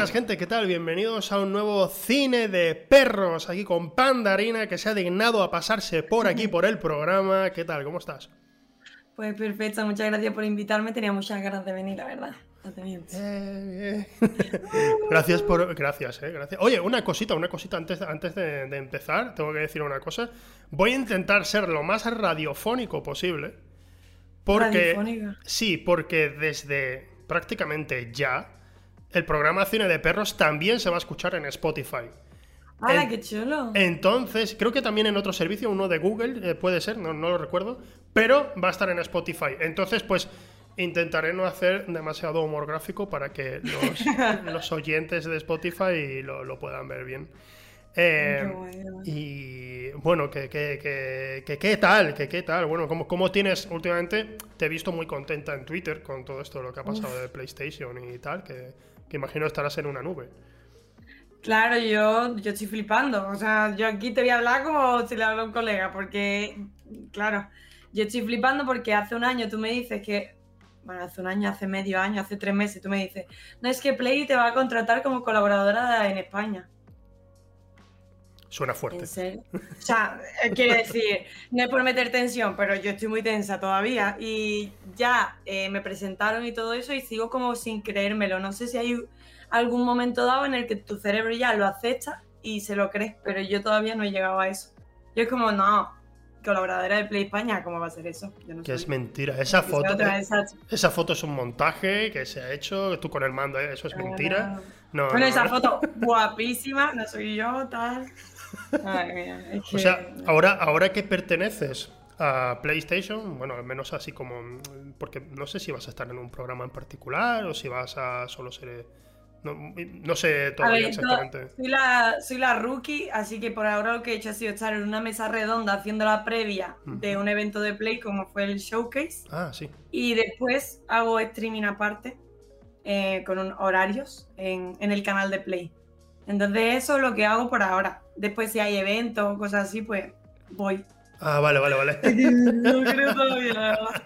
buenas gente, ¿qué tal? Bienvenidos a un nuevo cine de perros aquí con Pandarina que se ha dignado a pasarse por aquí por el programa. ¿Qué tal? ¿Cómo estás? Pues perfecto, muchas gracias por invitarme, tenía muchas ganas de venir, la verdad. Eh, gracias por. Gracias, eh, gracias. Oye, una cosita, una cosita antes, antes de, de, empezar. Tengo que decir una cosa. Voy a intentar ser lo más radiofónico posible. Porque. ¿Radiofónica? Sí, porque desde prácticamente ya. El programa Cine de Perros también se va a escuchar en Spotify. ¡Hala, qué chulo! Entonces, creo que también en otro servicio, uno de Google, eh, puede ser, no, no lo recuerdo, pero va a estar en Spotify. Entonces, pues Intentaré no hacer demasiado humor gráfico para que los, oyentes de Spotify lo, puedan ver bien. Eh, y bueno, ¿qué, qué, tal? ¿Qué, qué tal? Bueno, ¿cómo, ¿cómo, tienes últimamente? Te he visto muy contenta en Twitter con todo esto, lo que ha pasado de PlayStation y tal, que, imagino estarás en una nube. Claro, yo, yo estoy flipando. O sea, yo aquí te voy a hablar como si le hablo a un colega, porque, claro, yo estoy flipando porque hace un año tú me dices que bueno, hace un año, hace medio año, hace tres meses, tú me dices, no es que Play te va a contratar como colaboradora en España. Suena fuerte. ¿En serio? O sea, eh, quiere decir, no es por meter tensión, pero yo estoy muy tensa todavía. Y ya eh, me presentaron y todo eso y sigo como sin creérmelo. No sé si hay algún momento dado en el que tu cerebro ya lo acepta y se lo crees, pero yo todavía no he llegado a eso. Yo es como, no, colaboradora de Play España, ¿cómo va a ser eso? que es mentira. Esa foto, esa... foto es un montaje que se ha hecho, tú con el mando, ¿eh? eso es mentira. No, bueno, esa foto guapísima, no soy yo, tal. O sea, ahora, ahora que perteneces a PlayStation, bueno, al menos así como. Porque no sé si vas a estar en un programa en particular o si vas a solo ser no, sé todavía exactamente. soy, la, soy la rookie, así que por ahora lo que he hecho ha sido estar en una mesa redonda haciendo la previa de un evento de Play como fue el Showcase. Ah, sí. Y después hago streaming aparte eh, con horarios en, el canal de Play. Entonces eso es lo que hago por ahora. Después si hay eventos o cosas así, pues voy. Ah, vale, vale, vale. no creo todavía, la verdad.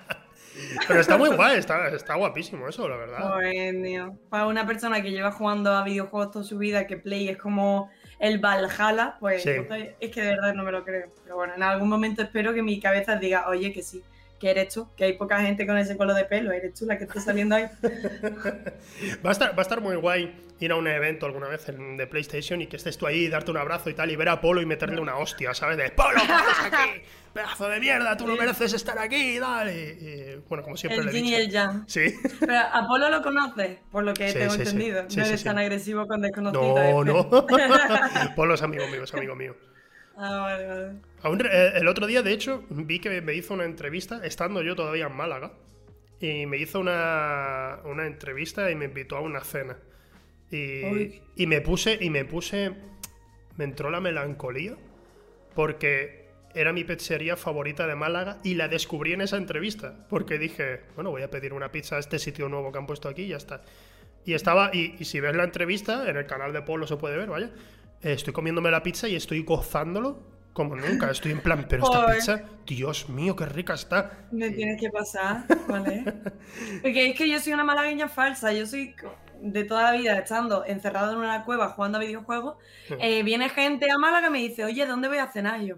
Pero está muy guay, está, está guapísimo eso, la verdad. Bueno, para una persona que lleva jugando a videojuegos toda su vida, que Play es como el Valhalla, pues es que de verdad no me lo creo. Pero bueno, en algún momento espero que mi cabeza diga, oye, que sí, que eres tú, que hay poca gente con ese color de pelo, eres tú la que está saliendo ahí. va, a estar, va a estar muy guay ir a un evento alguna vez de PlayStation y que estés tú ahí, darte un abrazo y tal, y ver a Polo y meterle una hostia, ¿sabes? De Polo, ¿qué haces aquí? Pedazo de mierda, tú no mereces estar aquí y tal. Y, bueno, como siempre el le he dicho. y el Jan. Sí. Pero a Polo lo conoces, por lo que tengo entendido. no eres tan agresivo con desconocidos. No, no. Polo es amigo mío, es amigo mío. Ah, vale, vale. Eh, el otro día, de hecho, vi que me hizo una entrevista, estando yo todavía en Málaga, y me hizo una, una entrevista y me invitó a una cena. Y, y, me puse, y me puse, me entró la melancolía, porque era mi pizzería favorita de Málaga y la descubrí en esa entrevista, porque dije, bueno, voy a pedir una pizza a este sitio nuevo que han puesto aquí y ya está. Y estaba, y, y si ves la entrevista, en el canal de Polo se puede ver, vaya, estoy comiéndome la pizza y estoy gozándolo como nunca. Estoy en plan, pero esta pizza, Dios mío, qué rica está. Me tienes que pasar, ¿vale? Porque es que yo soy una malagueña falsa. Yo soy de toda la vida estando encerrado en una cueva jugando a videojuegos. Eh, viene gente a Málaga y me dice, oye, ¿dónde voy a cenar yo?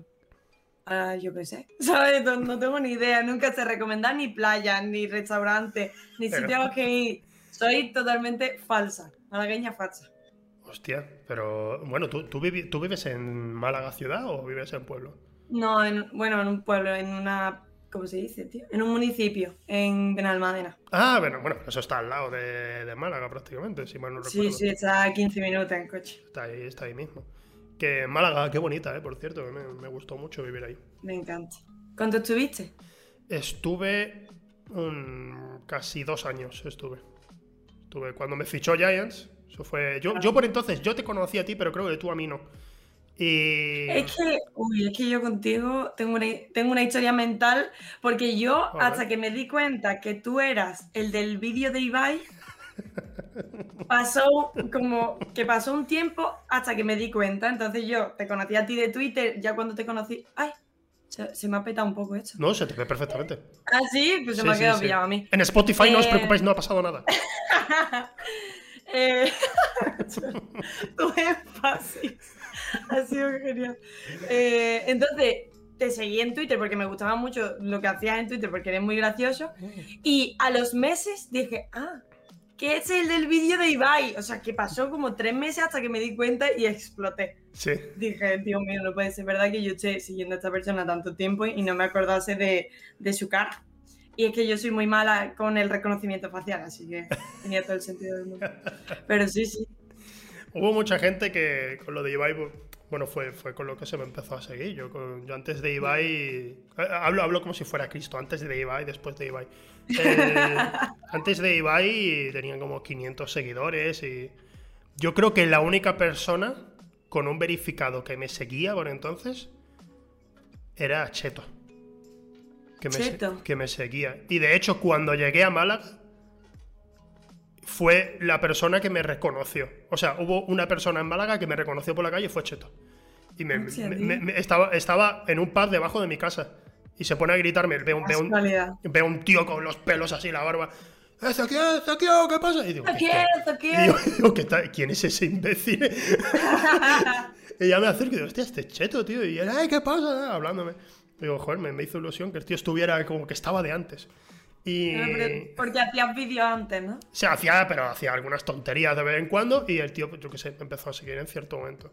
Ah, yo qué sé, ¿sabes? No, tengo ni idea. Nunca sé recomendar ni playas, ni restaurantes, ni sitios a los que ir. Soy totalmente falsa, malagueña falsa. Hostia, pero bueno, ¿tú, tú, vives en Málaga ciudad o vives en pueblo? No, en, bueno, en un pueblo, en una ¿cómo se dice, tío? En un municipio, en Benalmádena. Ah, bueno, bueno, eso está al lado de, Málaga prácticamente, si mal no recuerdo. Sí, sí, está a 15 minutos en coche. Está ahí, está ahí mismo. Que Málaga, qué bonita, ¿eh? Por cierto, me, me gustó mucho vivir ahí. Me encanta. ¿Cuánto estuviste? Estuve un, casi dos años, estuve. Estuve cuando me fichó Giants, eso fue. Yo, yo por entonces, yo te conocí a ti, pero creo que tú a mí no. Y... Es que, uy, es que yo contigo tengo una, tengo una historia mental, porque yo, hasta que me di cuenta que tú eras el del vídeo de Ibai, pasó como que pasó un tiempo hasta que me di cuenta. Entonces yo te conocí a ti de Twitter, ya cuando te conocí, ay, se, me ha petado un poco esto. No, se te ve perfectamente. Ah, sí, pues se me ha quedado pillado a mí. En Spotify no os eh, preocupéis, no ha pasado nada. Eh, tu énfasis ha sido genial. Eh, entonces, te seguí en Twitter porque me gustaba mucho lo que hacías en Twitter porque eres muy gracioso. Y a los meses dije, ah, que es el del vídeo de Ibai. O sea, que pasó como tres meses hasta que me di cuenta y exploté. Sí. Dije, Dios mío, no puede ser verdad que yo esté siguiendo a esta persona tanto tiempo y no me acordase de, de su cara. Y es que yo soy muy mala con el reconocimiento facial, así que tenía todo el sentido del mundo. Pero sí, sí. Hubo mucha gente que con lo de Ibai, bueno, fue, fue con lo que se me empezó a seguir. Yo, con, yo antes de Ibai, eh, hablo, hablo como si fuera Cristo, antes de Ibai, después de Ibai. Eh, antes de Ibai tenían como 500 seguidores y yo creo que la única persona con un verificado que me seguía por entonces era Cheto. Que me, que me seguía. Y de hecho, cuando llegué a Málaga, fue la persona que me reconoció. O sea, hubo una persona en Málaga que me reconoció por la calle y fue Cheto. Y me, me- estaba, estaba en un pub debajo de mi casa. Y se pone a gritarme. Veo, veo un, veo un tío con los pelos así, la barba. "¿Este quién? ¿Este quién? ¿Qué pasa? Y digo, ¿Te "¿Qué- quiero? qué?". ¿Te Y digo, ¿qué tal? ¿quién es ese imbécil? y ya me acerco y digo, hostia, este cheto, tío. Y él, ay, ¿qué pasa? Hablándome. Digo, joder, me, me hizo ilusión que el tío estuviera como que estaba de antes. Y. Pero Porque hacías vídeos antes, ¿no? Se hacía, pero hacía algunas tonterías de vez en cuando y el tío, pues, yo qué sé, me empezó a seguir en cierto momento.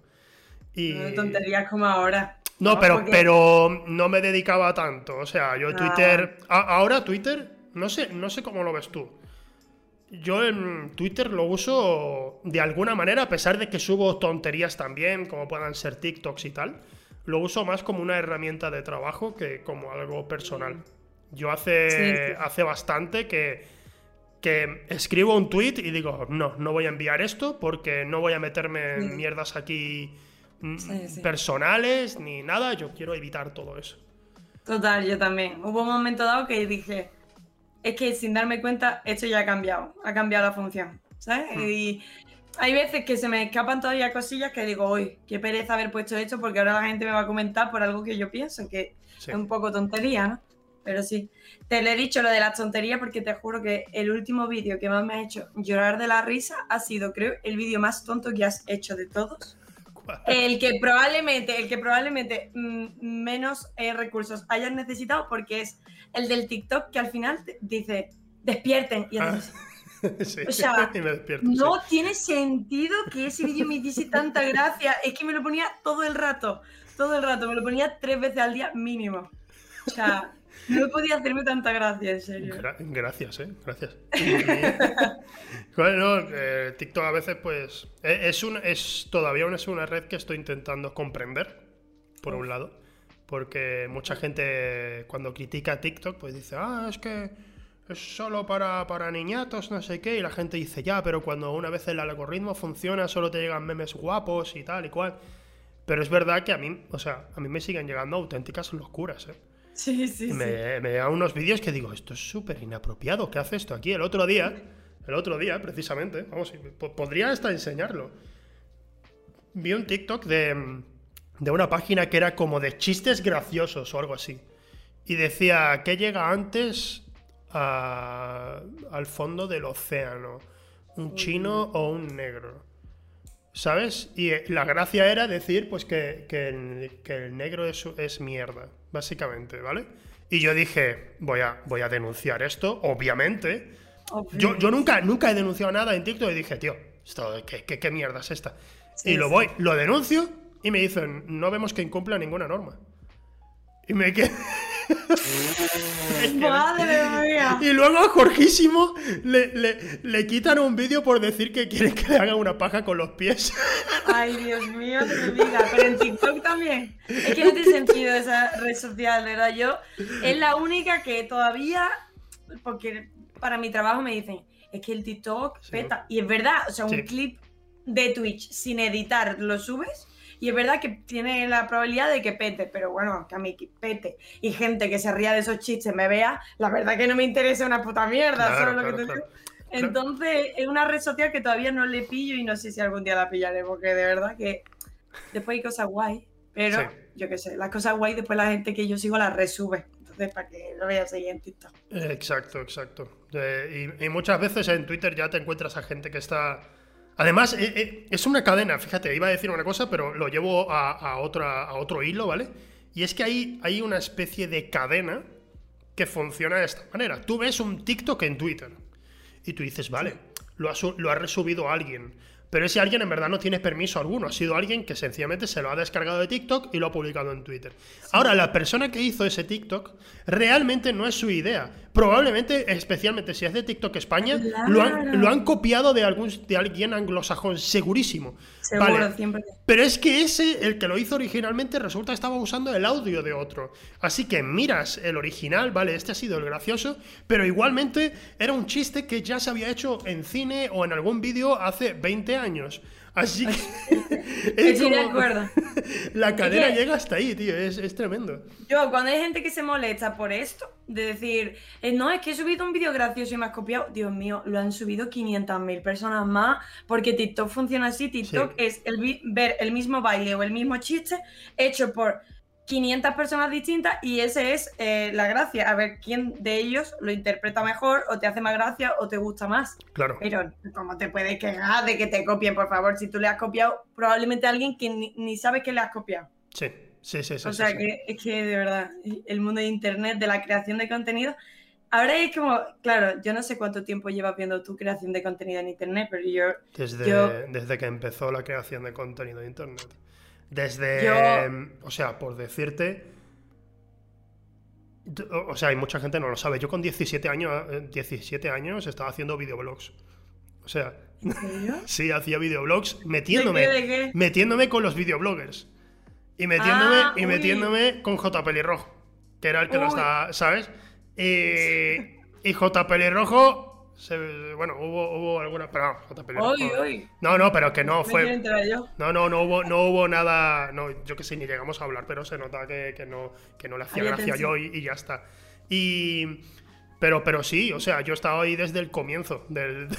Y... No tonterías como ahora. No, pero, Porque- pero no me dedicaba tanto. O sea, yo Ah. Twitter. a- ahora Twitter, no sé, no sé cómo lo ves tú. Yo en Twitter lo uso de alguna manera, a pesar de que subo tonterías también, como puedan ser TikToks y tal. Lo uso más como una herramienta de trabajo que como algo personal. Yo hace, Sí, sí. hace bastante que, que escribo un tweet y digo, no, no voy a enviar esto porque no voy a meterme en mierdas aquí mm, sí. personales ni nada. Yo quiero evitar todo eso. Total, yo también. Hubo un momento dado que dije, es que sin darme cuenta, esto ya ha cambiado, ha cambiado la función, ¿sabes? Hmm. Y hay veces que se me escapan todavía cosillas que digo, uy, qué pereza haber puesto esto porque ahora la gente me va a comentar por algo que yo pienso, que Sí. es un poco tontería, ¿no? Pero sí, te lo he dicho lo de las tonterías porque te juro que el último vídeo que más me ha hecho llorar de la risa ha sido, creo, el vídeo más tonto que has hecho de todos. El que probablemente, el que probablemente mm, menos eh, recursos hayas necesitado porque es el del TikTok que al final te dice despierten y Ah, haces, sí. O sea, y me despierto. no sí. tiene sentido que ese vídeo me hiciese tanta gracia. Es que me lo ponía todo el rato, todo el rato, me lo ponía tres veces al día mínimo. O sea, no podía hacerme tanta gracia, en serio. Gra- gracias, eh. Gracias. bueno, eh, TikTok a veces, pues. eh, Es, un, es todavía una, es una red que estoy intentando comprender, por un lado. Porque mucha gente, cuando critica TikTok, pues dice, ah, es que es solo para, para niñatos, no sé qué. Y la gente dice, ya, pero cuando una vez el algoritmo funciona, solo te llegan memes guapos y tal y cual. Pero es verdad que a mí, o sea, a mí me siguen llegando auténticas locuras, ¿eh? Sí, sí, sí. me, me llegan unos vídeos que digo, esto es súper inapropiado, ¿qué hace esto aquí? El otro día, el otro día, precisamente, vamos, po- podría hasta enseñarlo. Vi un TikTok de, de una página que era como de chistes graciosos o algo así. Y decía, ¿qué llega antes a- al fondo del océano? ¿Un chino o un negro? ¿Sabes? Y eh, la gracia era decir, pues, que, que el, que el negro es, es mierda, básicamente, ¿vale? Y yo dije, voy a, voy a denunciar esto, obviamente. Yo, yo nunca, nunca he denunciado nada en TikTok y dije, tío, esto, ¿qué, qué, qué mierda es esta? Sí, y lo sí. voy, lo denuncio y me dicen, no vemos que incumpla ninguna norma. Y me quedé... Madre mía. Y luego a Jorgísimo le, le, le quitan un vídeo por decir que quieren que le haga una paja con los pies. Ay, Dios mío, no me digas. Pero en TikTok también. Es que no tiene sentido esa red social, ¿verdad? Yo es la única que todavía, porque para mi trabajo me dicen, es que el TikTok Sí. peta. Y es verdad, o sea, un Sí. clip de Twitch sin editar lo subes. Y es verdad que tiene la probabilidad de que pete, pero bueno, que a mí que pete y gente que se ría de esos chistes me vea, la verdad que no me interesa una puta mierda, Claro, ¿sabes lo que te claro. Entonces, es una red social que todavía no le pillo y no sé si algún día la pillaré, porque de verdad que después hay cosas guay, pero Sí. yo qué sé, las cosas guay después la gente que yo sigo las resube. Entonces, para que lo veas ahí en TikTok. Exacto, exacto. Eh, y, y muchas veces en Twitter ya te encuentras a gente que está Además, eh, eh, es una cadena, fíjate, iba a decir una cosa, pero lo llevo a, otra, a otro hilo, ¿vale? Y es que hay, hay una especie de cadena que funciona de esta manera. Tú ves un TikTok en Twitter y tú dices, vale, lo ha, lo ha resubido alguien. Pero ese alguien en verdad no tiene permiso alguno. Ha sido alguien que sencillamente se lo ha descargado de TikTok y lo ha publicado en Twitter. Ahora, la persona que hizo ese TikTok realmente no es su idea. Probablemente, especialmente si es de TikTok España, lo, han, lo, han, copiado de, algún, de alguien anglosajón, segurísimo. Seguro, siempre. Pero es que ese, el que lo hizo originalmente, resulta que estaba usando el audio de otro. Así que miras el original, vale, este ha sido el gracioso, pero igualmente era un chiste que ya se había hecho en cine o en algún vídeo hace 20 años. Así que. Estoy de acuerdo. La cadena llega hasta ahí, tío. Es, tremendo. Yo, cuando hay gente que se molesta por esto, de decir, eh, no, es que he subido un vídeo gracioso y me has copiado. Dios mío, lo han subido 500.000 personas más. Porque TikTok funciona así. TikTok es el ver el mismo baile o el mismo chiste hecho por 500 personas distintas y ese es eh, la gracia, a ver quién de ellos lo interpreta mejor o te hace más gracia o te gusta más. Claro. Pero ¿cómo te puedes quejar de que te copien, por favor? Si tú le has copiado probablemente a alguien que ni, sabe que le has copiado. Sí, sí, sí. sí o sea, que es que de verdad, el mundo de Internet, de la creación de contenido, ahora es como, claro, yo no sé cuánto tiempo llevas viendo tu creación de contenido en Internet, pero yo... Desde, desde que empezó la creación de contenido en Internet. Desde. O sea, por decirte. O sea, hay mucha gente no lo sabe. Yo con 17 años, 17 años estaba haciendo videoblogs. O sea. ¿En serio? sí, hacía videoblogs metiéndome. Metiéndome con los videobloggers. Y metiéndome, ah, y metiéndome con J. Pelirrojo. Que era el que lo estaba. ¿Sabes? y J. Pelirrojo bueno, hubo, hubo alguna. Pero no, no, pero que no fue. No, no, no hubo, no hubo nada. No, yo que sé, ni llegamos a hablar, pero se nota que, que no, que no le hacía gracia yo y, ya está. Y. Pero, pero sí, o sea, yo he estado ahí desde el comienzo de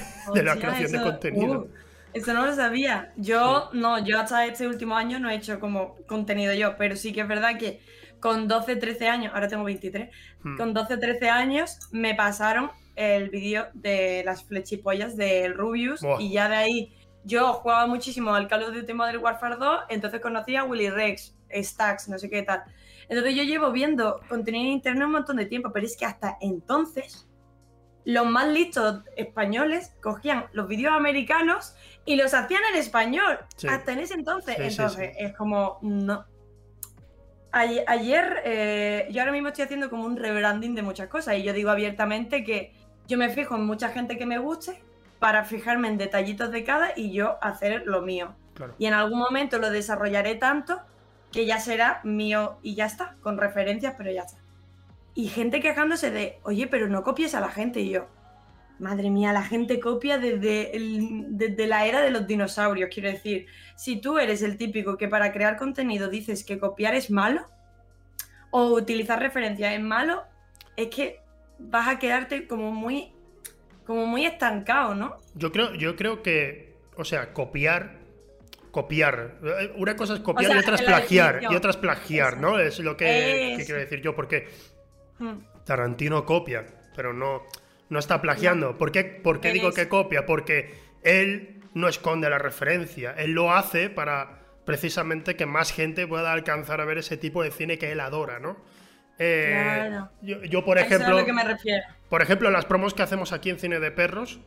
la creación de contenido. Uh, eso no lo sabía. Yo, no, yo hasta este último año no he hecho como contenido yo, pero sí que es verdad que con 12, 13 años, ahora tengo 23, hmm. con 12, 13 años me pasaron el vídeo de las flechipollas del Rubius y ya de ahí yo jugaba muchísimo al Call of Duty Modern Warfare 2, entonces conocía a Willy Rex, Stacks, no sé qué tal. Entonces yo llevo viendo contenido en internet un montón de tiempo, pero es que hasta entonces los más listos españoles cogían los vídeos americanos y los hacían en español. Hasta en ese entonces. entonces es como, no. Ayer, eh, yo ahora mismo estoy haciendo como un rebranding de muchas cosas y yo digo abiertamente que yo me fijo en mucha gente que me guste para fijarme en detallitos de cada y yo hacer lo mío. Y en algún momento lo desarrollaré tanto que ya será mío y ya está, con referencias, pero ya está. Y gente quejándose de, oye, pero no copies a la gente. Y yo, madre mía, la gente copia desde, desde la era de los dinosaurios. Quiero decir, si tú eres el típico que para crear contenido dices que copiar es malo o utilizar referencias es malo, es que vas a quedarte como muy, como muy estancado, ¿no? Yo creo, yo creo que, o sea, copiar, copiar. Eh, una cosa es copiar y otra es plagiar. Y otra es plagiar, ¿no? Es lo que, quiero decir yo, porque hmm. Tarantino copia, pero no, no está plagiando. ¿Por qué, digo que copia? Porque él no esconde la referencia. Él lo hace para precisamente que más gente pueda alcanzar a ver ese tipo de cine que él adora, ¿no? Eh, yo, por ejemplo. que me refiero. Por ejemplo, las promos que hacemos aquí en Cine de Perros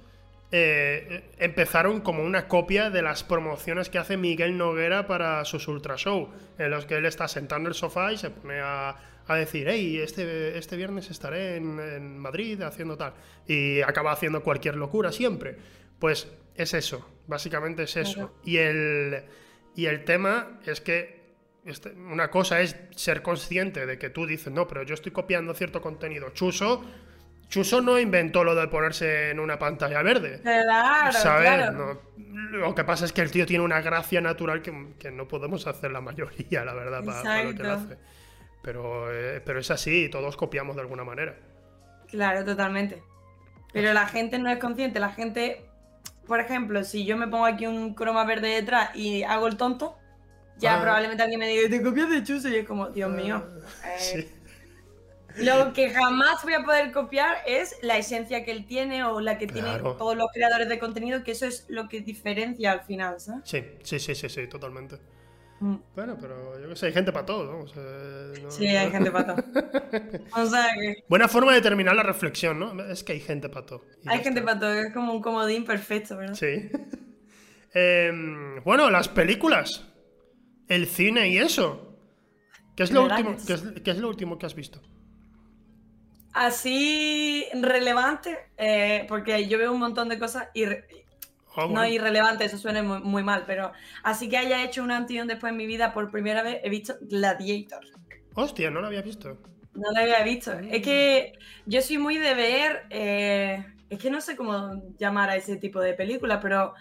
eh, empezaron como una copia de las promociones que hace Miguel Noguera para sus Ultra Show, en los que él está sentado en el sofá y se pone a, decir, hey, este, este viernes estaré en, Madrid haciendo tal. Y acaba haciendo cualquier locura siempre. Pues es eso, básicamente es eso. Y, el, y el tema es que una cosa es ser consciente de que tú dices, no, pero yo estoy copiando cierto contenido. Chuso, Chuso no inventó lo de ponerse en una pantalla verde. Claro, claro. lo que pasa es que el tío tiene una gracia natural que, no podemos hacer la mayoría, la verdad, para, lo que lo hace. Pero, eh, pero es así, todos copiamos de alguna manera. Claro, totalmente. Pero la gente no es consciente, la gente, por ejemplo, si yo me pongo aquí un croma verde detrás y hago el tonto, ya ah. probablemente alguien me diga, te copias de Chuso y es como, Dios mío. Ah, eh, Lo que jamás voy a poder copiar es la esencia que él tiene o la que tienen todos los creadores de contenido, que eso es lo que diferencia al final, ¿sabes? Sí, sí, sí, sí, sí totalmente. Mm. Bueno, pero yo qué sé, hay gente para todo, ¿no? sí, hay gente para todo. o sea que... Buena forma de terminar la reflexión, ¿no? Es que hay gente para todo. Hay gente para todo, es como un comodín perfecto, ¿verdad? Sí. Em, bueno, las películas, el cine y eso. ¿Qué es lo, último, ¿qué es lo último que has visto? Así relevante, eh, porque yo veo un montón de cosas y ah, no irrelevante, eso suena muy, mal, pero así que haya hecho un antes y un después en mi vida, por primera vez he visto Gladiator. Hostia, no lo había visto. No lo había visto. Es que yo soy muy de ver, eh, es que no sé cómo llamar a ese tipo de película, pero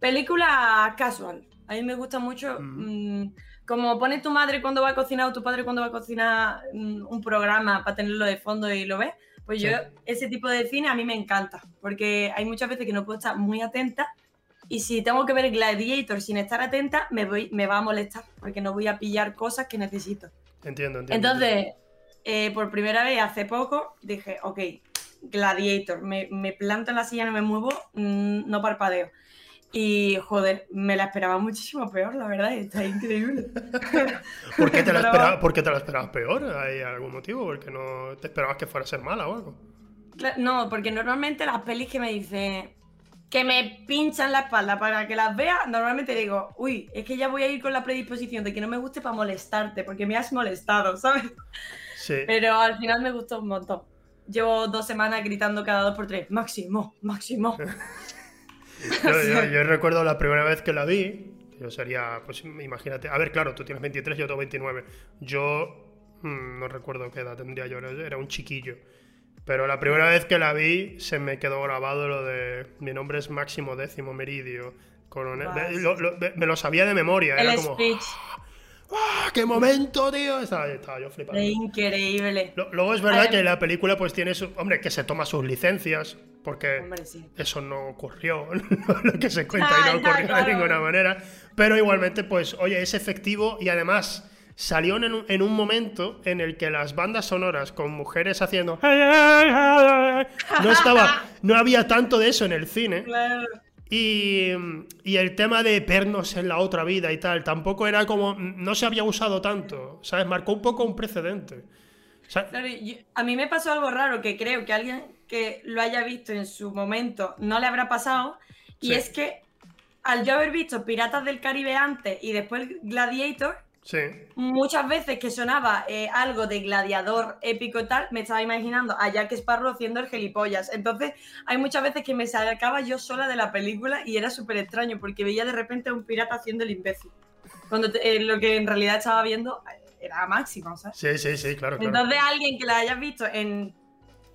película casual. A mí me gusta mucho como pone tu madre cuando va a cocinar o tu padre cuando va a cocinar mm, un programa para tenerlo de fondo y lo ves, pues yo ese tipo de cine a mí me encanta, porque hay muchas veces que no puedo estar muy atenta y si tengo que ver Gladiator sin estar atenta, me, voy, me va a molestar, porque no voy a pillar cosas que necesito. Entiendo, entiendo. Entonces, eh, por primera vez hace poco, dije, ok, Gladiator, me, me planto en la silla, no me muevo, mm, no parpadeo. Y joder, me la esperaba muchísimo peor, la verdad, está increíble. ¿Por qué te la, esperabas, ¿por qué te la esperabas peor? ¿Hay algún motivo? ¿Porque no te esperabas que fuera a ser mala o algo? No, porque normalmente las pelis que me dicen que me pinchan la espalda para que las vea, normalmente digo, uy, es que ya voy a ir con la predisposición de que no me guste para molestarte, porque me has molestado, ¿sabes? Sí. Pero al final me gustó un montón. Llevo dos semanas gritando cada dos por tres, máximo, máximo. Yo, recuerdo la primera vez que la vi, yo sería, pues imagínate, a ver, claro, tú tienes 23, yo tengo 29. Yo mm, no recuerdo qué edad tendría yo, era un chiquillo. Pero la primera vez que la vi se me quedó grabado lo de mi nombre es Máximo Décimo Meridio. Coronel. me lo sabía de memoria. El era como, speech. ¡Ah, ¡Qué momento, tío! Estaba, yo flipando. Increíble. Luego es verdad que la película pues tiene su... Hombre, que se toma sus licencias, porque eso no ocurrió, lo que se cuenta y no ocurrió de ninguna manera. Pero igualmente, pues, oye, es efectivo y además salió en un, en un, momento en el que las bandas sonoras con mujeres haciendo no estaba no había tanto de eso en el cine claro. Y, el tema de pernos en la otra vida y tal, tampoco era como. No se había usado tanto, ¿sabes? Marcó un poco un precedente. a mí me pasó algo raro que creo que alguien que lo haya visto en su momento no le habrá pasado. Y es que al yo haber visto Piratas del Caribe antes y después Gladiator, Muchas veces que sonaba eh, algo de gladiador épico y tal, me estaba imaginando a Jack Sparrow haciendo el gelipollas. Entonces, hay muchas veces que me sacaba yo sola de la película y era súper extraño porque veía de repente a un pirata haciendo el imbécil. Cuando eh, lo que en realidad estaba viendo era máximo, ¿sabes? Sí, sí, sí, claro. Entonces, alguien que la haya visto en,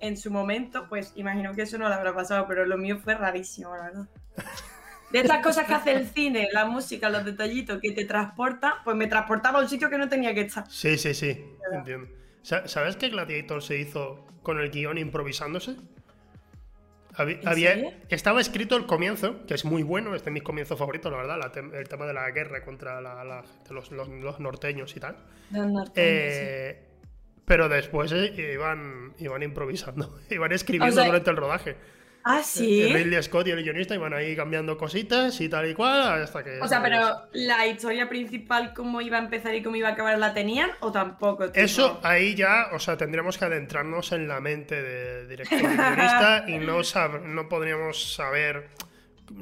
en su momento, pues imagino que eso no le habrá pasado, pero lo mío fue rarísimo, la verdad. de estas cosas que hace el cine, la música, los detallitos que te transporta, pues me transportaba a un sitio que no tenía que estar. Sí, sí, sí, entiendo. ¿Sabes que Gladiator se hizo con el guion improvisándose? Había, estaba escrito el comienzo, que es muy bueno, este es mi comienzo favorito, la verdad, el tema de la guerra contra los, norteños y tal. Los norteños, eh, Pero después eh, iban, iban improvisando, iban escribiendo durante el rodaje. Ah, sí. Ridley Scott y el guionista iban ahí cambiando cositas y tal y cual hasta que. O sea, pero la historia principal, cómo iba a empezar y cómo iba a acabar, ¿la tenían o tampoco? Eso ahí ya, o sea, tendríamos que adentrarnos en la mente de director y guionista y no, no podríamos saber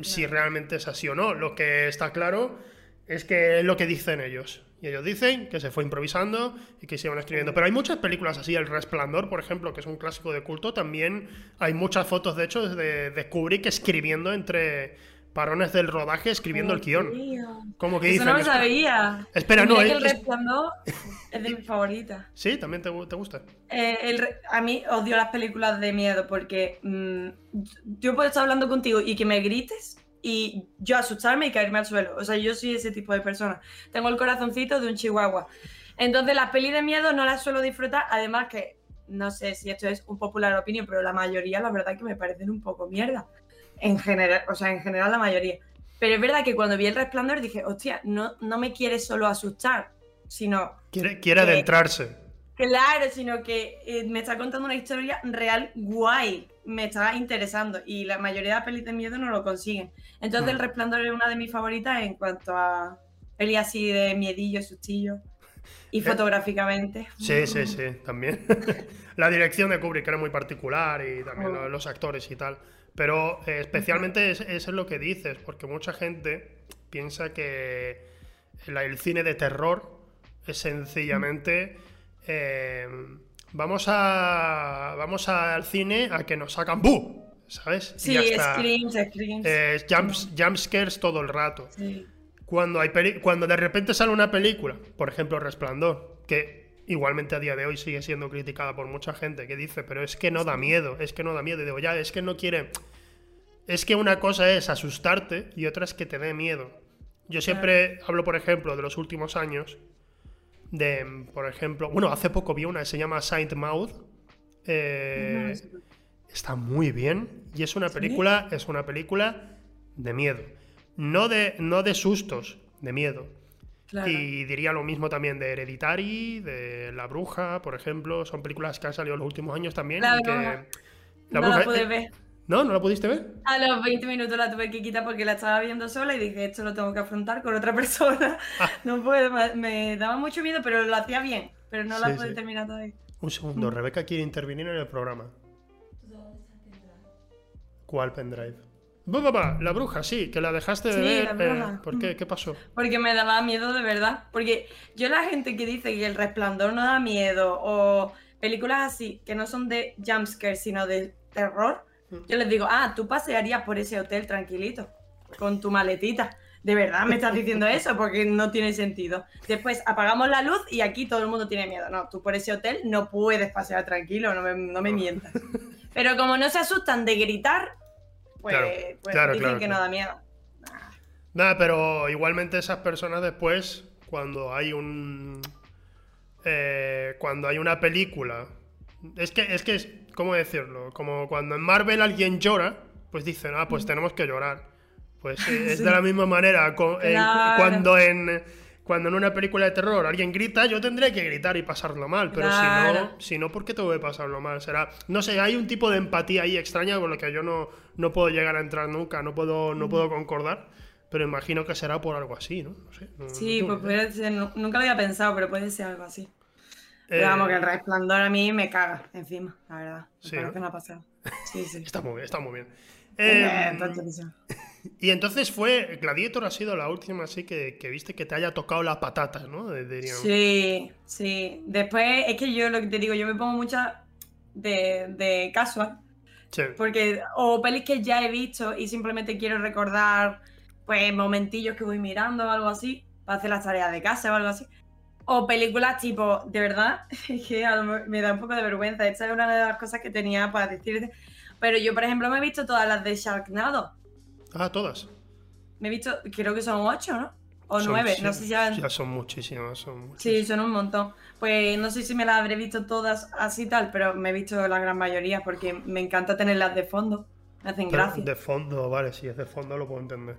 si realmente es así o no. Lo que está claro es que es lo que dicen ellos. Y ellos dicen que se fue improvisando y que se iban escribiendo. Pero hay muchas películas así. El Resplandor, por ejemplo, que es un clásico de culto, también hay muchas fotos, de hecho, de, de Kubrick escribiendo entre parones del rodaje, escribiendo el guion. Como que Eso no lo sabía. Espera, no. Es, el Resplandor es de mi favorita. ¿Sí? ¿También te, gusta? Eh, a mí odio las películas de miedo porque mm, yo puedo estar hablando contigo y que me grites y yo asustarme y caerme al suelo. O sea, yo soy ese tipo de persona. Tengo el corazoncito de un chihuahua. Entonces, las pelis de miedo no las suelo disfrutar. Además, que no sé si esto es un popular opinión, pero la mayoría, la verdad, que me parecen un poco mierda. En general, o sea, en general, la mayoría. Pero es verdad que cuando vi el resplandor dije, hostia, no, no me quiere solo asustar, sino. Quiere, quiere adentrarse. Claro, sino que eh, me está contando una historia real guay. Me está interesando. Y la mayoría de pelis de miedo no lo consiguen. Entonces, El. Resplandor es una de mis favoritas en cuanto a peli así de miedillo, sustillo. Y Eh, fotográficamente. Sí, sí, sí, también. la dirección de Kubrick era muy particular y también Oh. lo- los actores y tal. Pero eh, especialmente es- eso es lo que dices, porque mucha gente piensa que el cine de terror es sencillamente eh, vamos a vamos al cine a que nos sacan ¡bu! ¿Sabes? Sí, screams, screams. Eh, jumps, jumpscares todo el rato. Sí. Cuando, hay cuando de repente sale una película, por ejemplo Resplandor, que igualmente a día de hoy sigue siendo criticada por mucha gente, que dice, pero es que no da miedo, es que no da miedo. Y digo, ya, es que no quiere... Es que una cosa es asustarte y otra es que te dé miedo. Yo siempre hablo, por ejemplo, de los últimos años, de, por ejemplo, bueno, hace poco vi una que se llama Saint Mouth. eh, No, eso no. está muy bien y es una película es una película de miedo no de no de sustos de miedo Claro. y diría lo mismo también de Hereditary de La Bruja por ejemplo son películas que han salido en los últimos años también La y que- Bruja. La Bruja- la ver. No no la pudiste ver A los 20 minutos la tuve que quitar porque la estaba viendo sola y dije, esto lo tengo que afrontar con otra persona. Ah. No puedo, me, daba mucho miedo, pero lo hacía bien. Pero no la pude sí. terminar todavía. un segundo. Rebeca quiere intervenir en el programa ¿cuál pendrive? Va, La Bruja sí que la dejaste de Sí, ver La eh, Bruja. ¿por qué? ¿qué pasó? Porque me daba miedo de verdad. Porque yo la gente que dice que el resplandor no da miedo o películas así, que no son de jumpscare, sino de terror, yo les digo, ah, tú pasearías por ese hotel tranquilito, con tu maletita. De verdad me estás diciendo eso porque no tiene sentido. Después apagamos la luz y aquí todo el mundo tiene miedo. No, tú por ese hotel no puedes pasear tranquilo, no me, no me mientas. Pero como no se asustan de gritar, pues, Claro, pues claro, dicen claro, que no da miedo. Nada, pero igualmente esas personas después, cuando hay un. eh, cuando hay una película. Es que, es que, es- ¿cómo decirlo? Como cuando en Marvel alguien llora, pues dicen, ah, pues tenemos que llorar. Pues eh, es Sí. de la misma manera. co- en- Claro. cuando en. Cuando en una película de terror alguien grita, yo tendré que gritar y pasarlo mal. Pero si Claro. no, si no, ¿por qué tengo que pasarlo mal? Será. No sé, hay un tipo de empatía ahí extraña con lo que yo no, no puedo llegar a entrar nunca, no puedo, no puedo concordar. Pero imagino que será por algo así, ¿no? No sé. no- no Sí, tengo pues puede ser, nu- nunca lo había pensado, pero puede ser algo así. Eh, Pero vamos, que el resplandor a mí me caga encima, la verdad. Me Sí, parece ¿no? una pasada. Sí, sí. Está muy bien, está muy bien. Eh, Eh, está chulísimo. y entonces fue. Gladiator ha sido la última así que, que viste que te haya tocado la patata, ¿no? Diríamos. Sí, sí. Después, es que yo lo que te digo, yo me pongo mucha de, de casual, Sí. porque o pelis que ya he visto y simplemente quiero recordar, pues, momentillos que voy mirando o algo así, para hacer las tareas de casa o algo así. O películas tipo, de verdad, es que me da un poco de vergüenza. Esta es una de las cosas que tenía para decirte. Pero yo, por ejemplo, me he visto todas las de Sharknado. Ah, todas. Me he visto, creo que son ocho, ¿no? O Son- nueve, sí, no sé si ya... Ya son muchísimas, son Sí, son un montón. Pues no sé si me las habré visto todas así tal, pero me he visto la gran mayoría porque me encanta tenerlas de fondo. Me hacen Pero gracia. de fondo, vale, si es de fondo lo puedo entender.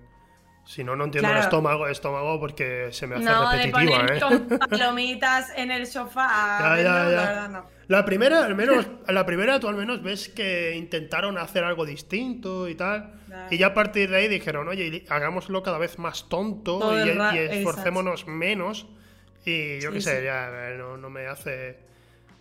Si no, no entiendo el Claro. estómago, estómago porque se me hace No, de repetitiva, poner ¿eh? con palomitas en el sofá. Ya, a verlo, ya, ya. La verdad no. La primera, al menos, la primera tú al menos ves que intentaron hacer algo distinto y tal. Claro. Y ya a partir de ahí dijeron, oye, hagámoslo cada vez más tonto Todo y, el ra- y esforcémonos menos. Y yo Sí, qué sé, sí. ya no, no me hace.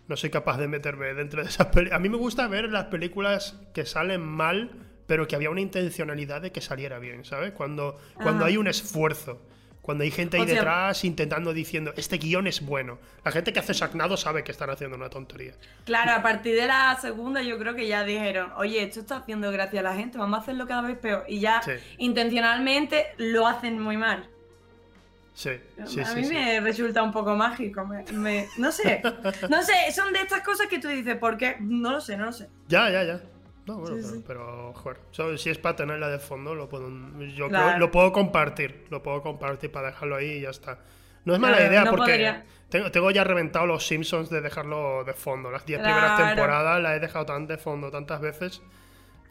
No soy capaz de meterme dentro de esas películas. A mí me gusta ver las películas que salen mal, pero que había una intencionalidad de que saliera bien, ¿sabes? Cuando, cuando hay un esfuerzo. Cuando hay gente ahí O sea- detrás intentando diciendo, este guion es bueno. La gente que hace Sacnado sabe que están haciendo una tontería. Claro, a partir de la segunda yo creo que ya dijeron, oye, esto está haciendo gracia a la gente, vamos a hacerlo cada vez peor. Y ya Sí. intencionalmente lo hacen muy mal. Sí, sí, a mí sí. me resulta un poco mágico. me- me- no sé. No sé, son de estas cosas que tú dices, ¿por qué? No lo sé, no lo sé. Ya, ya, ya. No, bueno, Sí, pero, sí. pero, joder, si es para tenerla de fondo, lo puedo, yo Claro. creo- lo puedo compartir, lo puedo compartir para dejarlo ahí y ya está. No es mala Claro, idea no porque tengo, tengo ya reventado los Simpsons de dejarlo de fondo. Las 10 primeras Claro. temporadas las he dejado tan de fondo tantas veces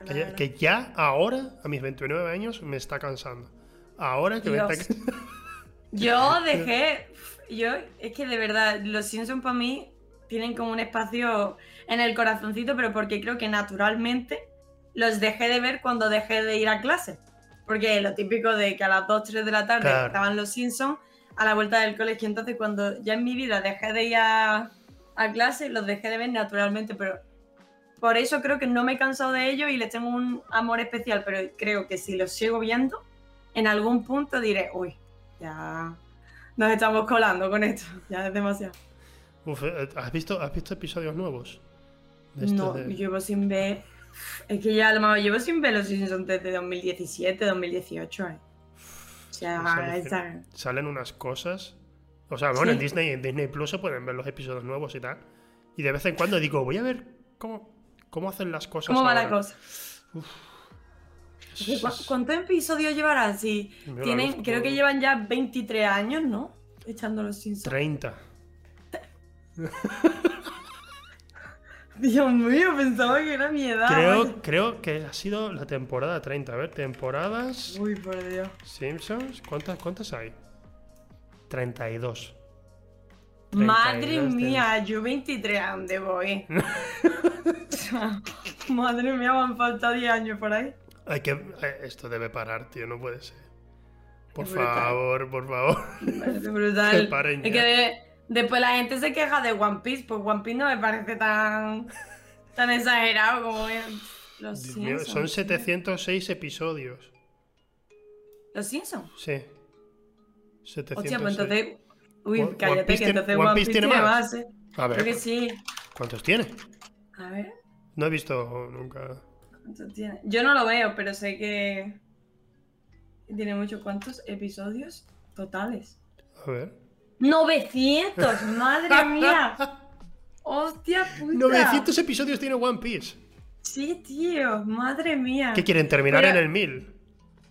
que, ya, que ya ahora, a mis 29 años, me está cansando. Ahora que me Dios. está... Yo dejé. Yo, es que de verdad, los Simpsons para mí tienen como un espacio en el corazoncito, pero porque creo que naturalmente los dejé de ver cuando dejé de ir a clase. Porque lo típico de que a las 2, 3 de la tarde Claro. estaban los Simpsons a la vuelta del colegio. Entonces, cuando ya en mi vida dejé de ir a, a clase, los dejé de ver naturalmente. Pero por eso creo que no me he cansado de ellos y les tengo un amor especial. Pero creo que si los sigo viendo, en algún punto diré, uy, ya nos estamos colando con esto. Ya es demasiado. Uf, eh, ¿has, visto, ¿Has visto episodios nuevos? De No, de- llevo sin ver. Es que ya lo llevo sin ver los Simpsons desde 2017, 2018. eh. O sea, Sale- esa- Salen unas cosas. O sea, bueno, en. Disney, en Disney Plus se pueden ver los episodios nuevos y tal. Y de vez en cuando digo, voy a ver cómo, cómo hacen las cosas. ¿Cómo va la ahora. cosa? ¿cu- ¿Cuántos episodios llevarán? Si tienen, creo que llevan ya 23 años, ¿no? Echando los Simpsons. 30. Dios mío, pensaba que era mi edad. Creo, creo que ha sido la temporada 30. A ver, temporadas. Uy, por Dios. Simpsons. ¿Cuántas, cuántas hay? 32. Madre 32 de- mía, yo 23, ¿a dónde voy? Madre mía, me han faltado 10 años por ahí. Hay que, eh, esto debe parar, tío, no puede ser. Por Es brutal. favor, por favor. Me parece Que brutal. paren Es ya. que de- después la gente se queja de One Piece, pues One Piece no me parece tan, tan exagerado como los Dios mío, Simpsons. son 706 episodios. ¿Los Simpsons? Sí. 706. Hostia, pues entonces... Uy, One- cállate, Piece que entonces One One Piece Piece tiene tiene más. más, ¿eh? A Creo que ver, sí. ¿cuántos tiene? A ver, No he visto nunca. ¿cuántos tiene? Yo no lo veo, pero sé que... Tiene muchos. ¿Cuántos episodios totales? A ver. ¡900! ¡Madre mía! ¡Hostia puta! 900 episodios tiene One Piece. Sí, tío, madre mía. ¿Qué quieren terminar Pero- en el 1000?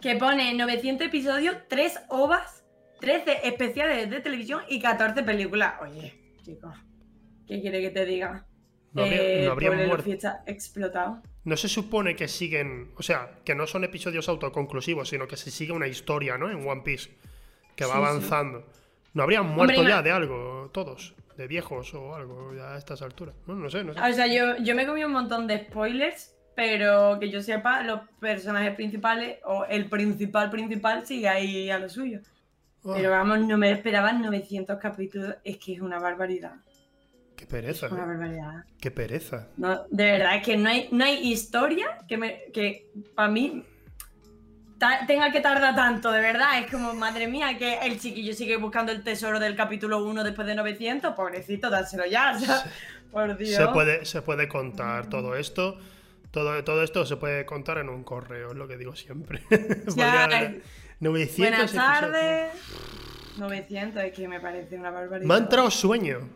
Que pone 900 episodios, 3 ovas, 13 especiales de televisión y 14 películas. Oye, chicos, ¿qué quiere que te diga? No habría, Eh, no habría muerto. Explotado. No se supone que siguen, o sea, que no son episodios autoconclusivos, sino que se sigue una historia, ¿no? En One Piece, que va Sí, sí. ¿No habrían muerto Hombre, ya de algo, todos? ¿De viejos o algo, ya a estas alturas? No, no sé, no sé. O sea, yo, yo me comí un montón de spoilers, pero que yo sepa, los personajes principales o el principal principal sigue ahí a lo suyo. Ah, Pero vamos, no me esperaban 900 capítulos, es que es una barbaridad. qué pereza, Una ¿eh? barbaridad. Qué pereza. No, de verdad, es que no hay, no hay historia que, me, que para mí tenga que tardar tanto, de verdad. Es como, madre mía, que el chiquillo sigue buscando el tesoro del capítulo 1 después de 900. Pobrecito, dárselo ya. o sea, por Dios. Se puede, se puede contar todo esto. Todo, todo esto se puede contar en un correo, es lo que digo siempre. Ya, Porque, eh, 900 Buenas tardes. 900, es que me parece una barbaridad. Me ha entrado sueño.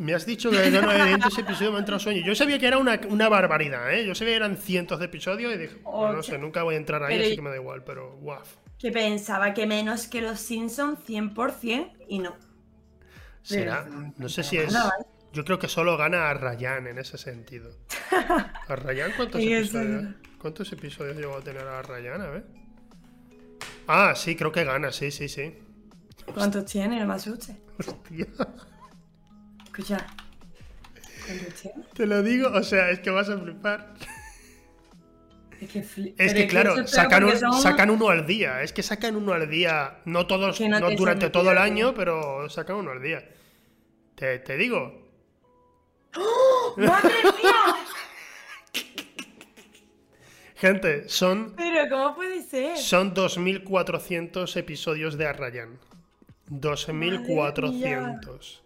Me has dicho que eran 900 episodios, me ha entrado sueño. Yo sabía que era una, una barbaridad, ¿eh? Yo sabía que eran cientos de episodios y dije, bueno, no sé, nunca voy a entrar ahí, Pero- así que me da igual, pero guau. Que pensaba que menos que los Simpsons 100% y no. Será, no sé si es... Yo creo que solo gana a Ryan en ese sentido. ¿A Ryan cuántos episodios? ¿Cuántos episodios llegó a tener a Ryan? A ver. Ah, sí, creo que gana, sí, sí, sí. ¿Cuántos tiene? No me asuste. Hostia. Escucha. ¿Cuántos tiene? Te lo digo, o sea, es que vas a flipar. Es que, Es claro, sacan, un- son- sacan uno al día. Es que sacan uno al día, no todos, Que no no te durante todo el año, pero sacan uno al día. Te, te digo, ¡Madre mía! gente, son, Pero ¿cómo puede ser? son 2.400 episodios de Arrayan. 2.400.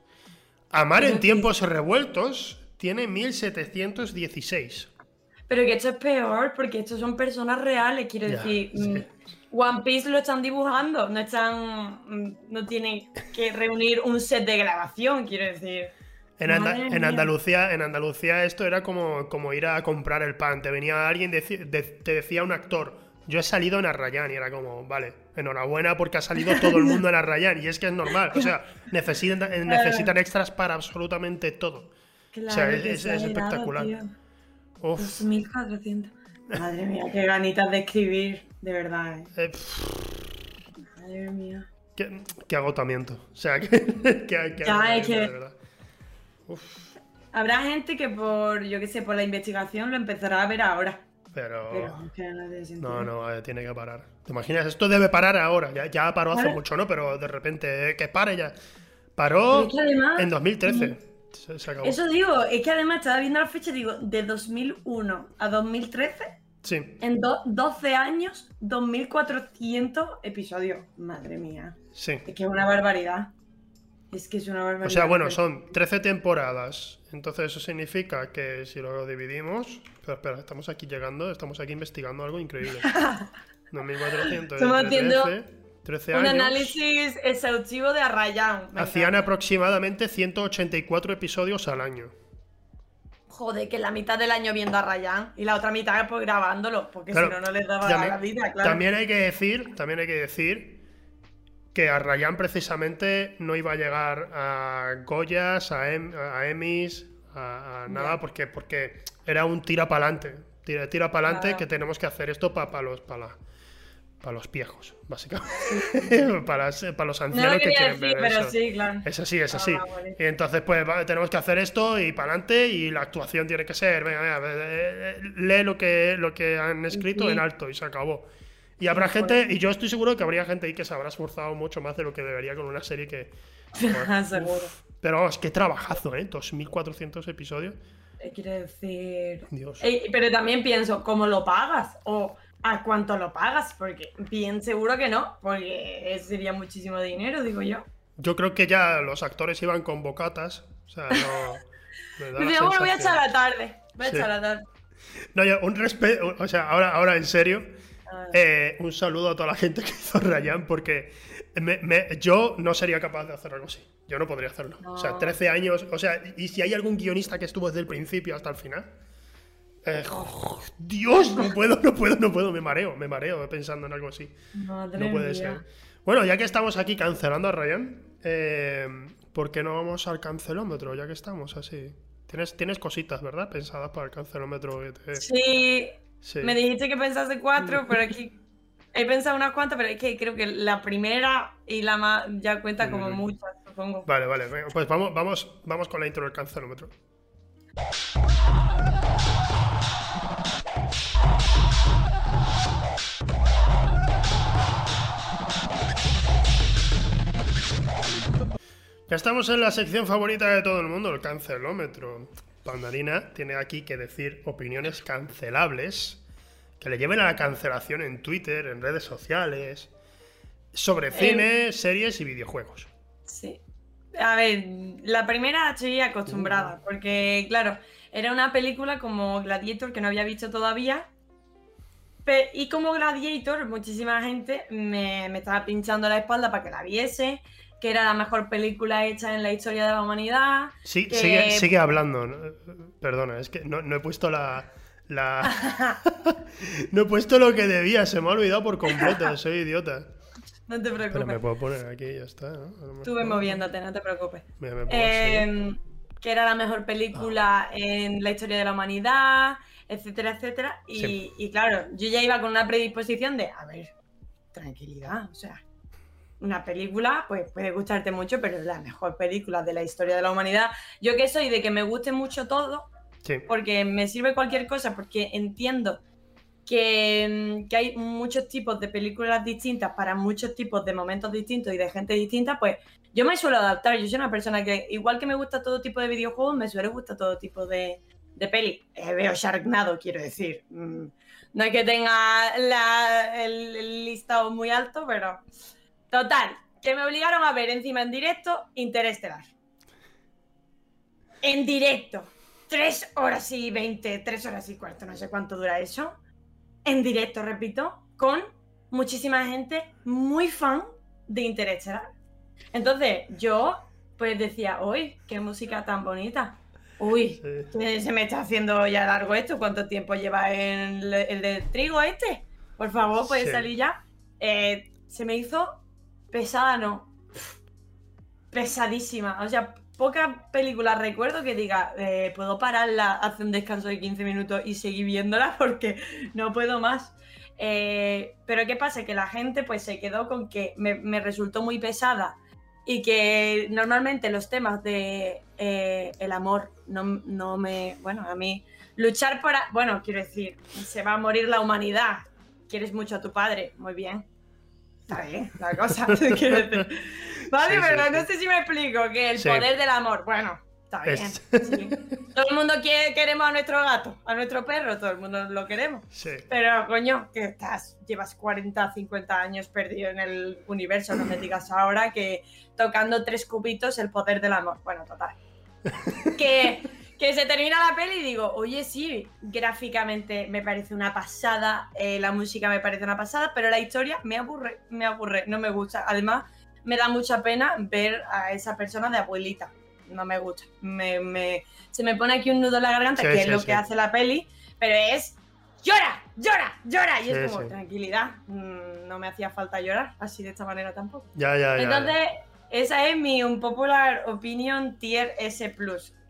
Amar en tiempos revueltos tiene 1.716. Pero que esto es peor porque estos son personas reales, quiero Ya, decir. sí. mm, One Piece lo están dibujando, no están. mm, No tienen que reunir un set de grabación, quiero decir. En, Anda-. Andalucía, en Andalucía esto era como, como ir a comprar el pan. Te venía alguien, de- te decía un actor, yo he salido en Arrayán y era como, vale, enhorabuena porque ha salido todo el mundo en Arrayán y es que es normal. O sea, necesitan, eh, necesitan extras para absolutamente todo. Claro, sea, es- espectacular. tío. Uf, 2400. Madre mía, qué ganitas de escribir, de verdad. eh. eh, Madre mía. qué, qué agotamiento. O sea, que, que- que Ya, es que- de verdad. Uf, Habrá gente que por, yo qué sé, por la investigación lo empezará a ver ahora. Pero, no no, eh, tiene que parar. ¿Te imaginas? Esto debe parar ahora. Ya, ya paró hace Claro. mucho, ¿no? Pero de repente, eh, que pare ya. Paró es que además- en 2013. Se, se acabó. Eso digo, es que además estaba viendo la fecha digo, de 2001 a 2013, Sí, en do- 12 años, 2400 episodios. Madre mía. sí. Es que es una barbaridad. Es que es una barbaridad. O sea, bueno, son 13 temporadas. Entonces eso significa que si lo dividimos... Pero espera, estamos aquí llegando, estamos aquí investigando algo increíble. 2400 Estamos haciendo 13, 13 Un años. análisis exhaustivo de Arrayán. Hacían encanta. aproximadamente 184 episodios al año. Joder, que la mitad del año viendo a Ryan y la otra mitad pues grabándolo, porque Claro, si no, no les daba también, la vida, claro. también hay que decir, también hay que decir que a Ryan precisamente no iba a llegar a Goyas, a, em- a Emmys, a, a nada, porque, porque era un tira para adelante. Tira, tira para adelante Claro. que tenemos que hacer esto para los, para los viejos, básicamente. para, para los no ancianos que quieren decir, ver pero eso. sí, claro. Es así, es Ah, así. vale. Y entonces, pues va- tenemos que hacer esto y para adelante y la actuación tiene que ser, venga, venga, lee lo que, lo que han escrito Sí. en alto y se acabó. Y habrá gente, y yo estoy seguro que habría gente ahí que se habrá esforzado mucho más de lo que debería con una serie que... joder, Seguro. pero vamos, qué trabajazo, ¿eh? 2.400 episodios. Eh, Quiere decir. Dios. Eh, pero también pienso, ¿cómo lo pagas? O ¿a cuánto lo pagas? Porque bien seguro que no, porque sería muchísimo dinero, digo yo. Yo creo que ya los actores iban con bocatas. O sea, no... me da la bueno, voy a echar la tarde. Voy a Sí. echar la tarde. No, yo, un respeto... O sea, ahora, ahora en serio... Ah, Eh, un saludo a toda la gente que hizo Ryan porque me- me- yo no sería capaz de hacer algo así. Yo no podría hacerlo. O sea, No. 13 años. O sea, y si hay algún guionista que estuvo desde el principio hasta el final. eh, Dios, no puedo, no puedo, no puedo. Me mareo, me mareo pensando en algo así. madre No puede mía. ser. Bueno, ya que estamos aquí cancelando a Ryan, eh, ¿por qué no vamos al cancelómetro? Ya que estamos así. Tienes, tienes cositas, ¿verdad? Pensadas para el cancelómetro. Sí, sí. me dijiste que pensaste cuatro, pero aquí he pensado unas cuantas, pero es que creo que la primera y la más ya cuenta como Mm. muchas, supongo. Vale, vale. Pues vamos, vamos, vamos con la intro del cancelómetro. Ya estamos en la sección favorita de todo el mundo, el cancelómetro. Pandarina tiene aquí que decir opiniones cancelables que le lleven a la cancelación en Twitter, en redes sociales, sobre cine, series y videojuegos. Sí. A ver, la primera estoy acostumbrada, porque claro, era una película como Gladiator que no había visto todavía. Y como Gladiator, muchísima gente me, me estaba pinchando la espalda para que la viese, que era la mejor película hecha en la historia de la humanidad. Sí, que- sigue, sigue hablando. Perdona, es que no, no he puesto la. la... no he puesto lo que debía, se me ha olvidado por completo, soy idiota. No te Pero me preocupes. puedo poner aquí y ya está. Estuve moviéndote, no te preocupes. Me, me. Eh, que era la mejor película en la historia de la humanidad, etcétera, etcétera. Y, Sí. y claro, yo ya iba con una predisposición de, a ver, tranquilidad, o sea, una película, pues puede gustarte mucho, pero es la mejor película de la historia de la humanidad. Yo que soy de que me guste mucho todo, Sí. porque me sirve cualquier cosa, porque entiendo que, mm, que hay muchos tipos de películas distintas para muchos tipos de momentos distintos y de gente distinta, pues yo me suelo adaptar. Yo soy una persona que, igual que me gusta todo tipo de videojuegos, me suele gustar todo tipo de, de peli. Eh, veo Sharknado, quiero decir. Mm, No es que tenga la- el, el listado muy alto, pero... Total, que me obligaron a ver encima en directo Interestelar. En directo. Tres horas y veinte, tres horas y cuarto, no sé cuánto dura eso. En directo, repito, con muchísima gente muy fan de Interestelar. Entonces, yo pues decía, uy, qué música tan bonita. Uy, Sí. se me está haciendo ya largo esto. ¿Cuánto tiempo lleva el, el del trigo este? Por favor, puede Sí. salir ya. Eh, se me hizo pesada, no. Pesadísima. O sea, pocas películas recuerdo que diga, eh, puedo pararla, hacer un descanso de 15 minutos y seguir viéndola porque no puedo más. Eh, pero ¿qué pasa? Que la gente pues se quedó con que me, resultó muy pesada y que normalmente los temas de eh, el amor no, no me, bueno, a mí luchar para, bueno, quiero decir, se va a morir la humanidad, quieres mucho a tu padre, muy bien, está bien, la cosa. Vale, pero no sé si me explico, que el poder del amor, bueno, está bien. Todo el mundo quiere, queremos a nuestro gato, a nuestro perro, todo el mundo lo queremos. Pero, coño, que estás, llevas 40, 50 años perdido en el universo, no me digas ahora que tocando tres cubitos el poder del amor. Bueno, total. que, que se termina la peli y digo, oye, sí, gráficamente me parece una pasada, eh, la música me parece una pasada, pero la historia me aburre, me aburre, no me gusta. Además, me da mucha pena ver a esa persona de abuelita no me gusta. Me, se me pone aquí un nudo en la garganta, que es lo que hace la peli, pero es llora, llora, llora. Y es como, tranquilidad, mm, no me hacía falta llorar así de esta manera tampoco. Ya, ya, Entonces, esa es mi un popular opinion tier S+,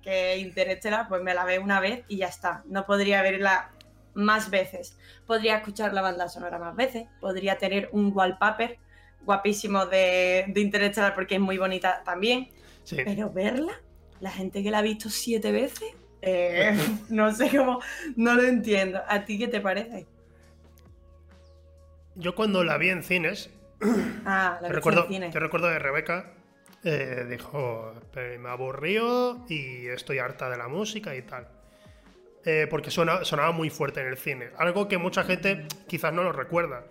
que Interstellar pues me la veo una vez y ya está. No podría verla más veces. Podría escuchar la banda sonora más veces. Podría tener un wallpaper guapísimo de, de porque es muy bonita también. Pero verla, la gente que la ha visto siete veces, eh, no sé cómo, no lo entiendo. ¿A ti qué te parece? Yo cuando la vi en cines, ah, la recuerdo, en Te recuerdo de Rebeca, eh, dijo, me aburrió y estoy harta de la música y tal. Eh, porque sonaba muy fuerte en el cine. Algo que mucha gente quizás no lo recuerda.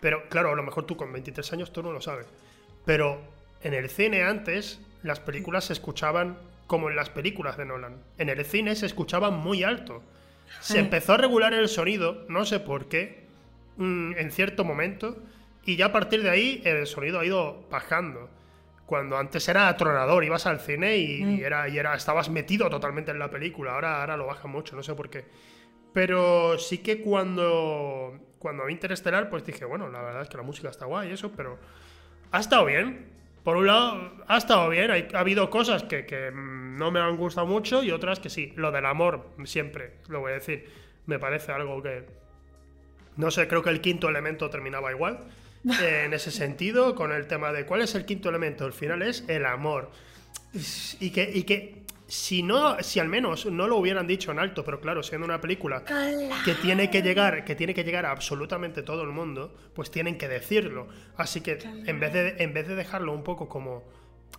Pero claro, a lo mejor tú con 23 años tú no lo sabes. Pero en el cine antes las películas se escuchaban como en las películas de Nolan. En el cine se escuchaba muy alto. Se empezó a regular el sonido, no sé por qué, mm, en cierto momento, y ya a partir de ahí el sonido ha ido bajando. Cuando antes era atronador, ibas al cine y, mm. era, y era, estabas metido totalmente en la película. Ahora, ahora lo baja mucho, no sé por qué. Pero sí que cuando, cuando vi Interestelar, pues dije, bueno, la verdad es que la música está guay y eso, pero ha estado bien por un lado, ha estado bien. ha habido cosas que, no me han gustado mucho y otras que sí. Lo del amor, siempre, lo voy a decir, me parece algo que. No sé, creo que el quinto elemento terminaba igual. En ese sentido, con el tema de cuál es el quinto elemento. Al final es el amor. Y que, y que si no, si al menos no lo hubieran dicho en alto, pero claro, siendo una película que tiene que llegar, que tiene que llegar a absolutamente todo el mundo, pues tienen que decirlo. Así que en vez de, en vez de dejarlo un poco como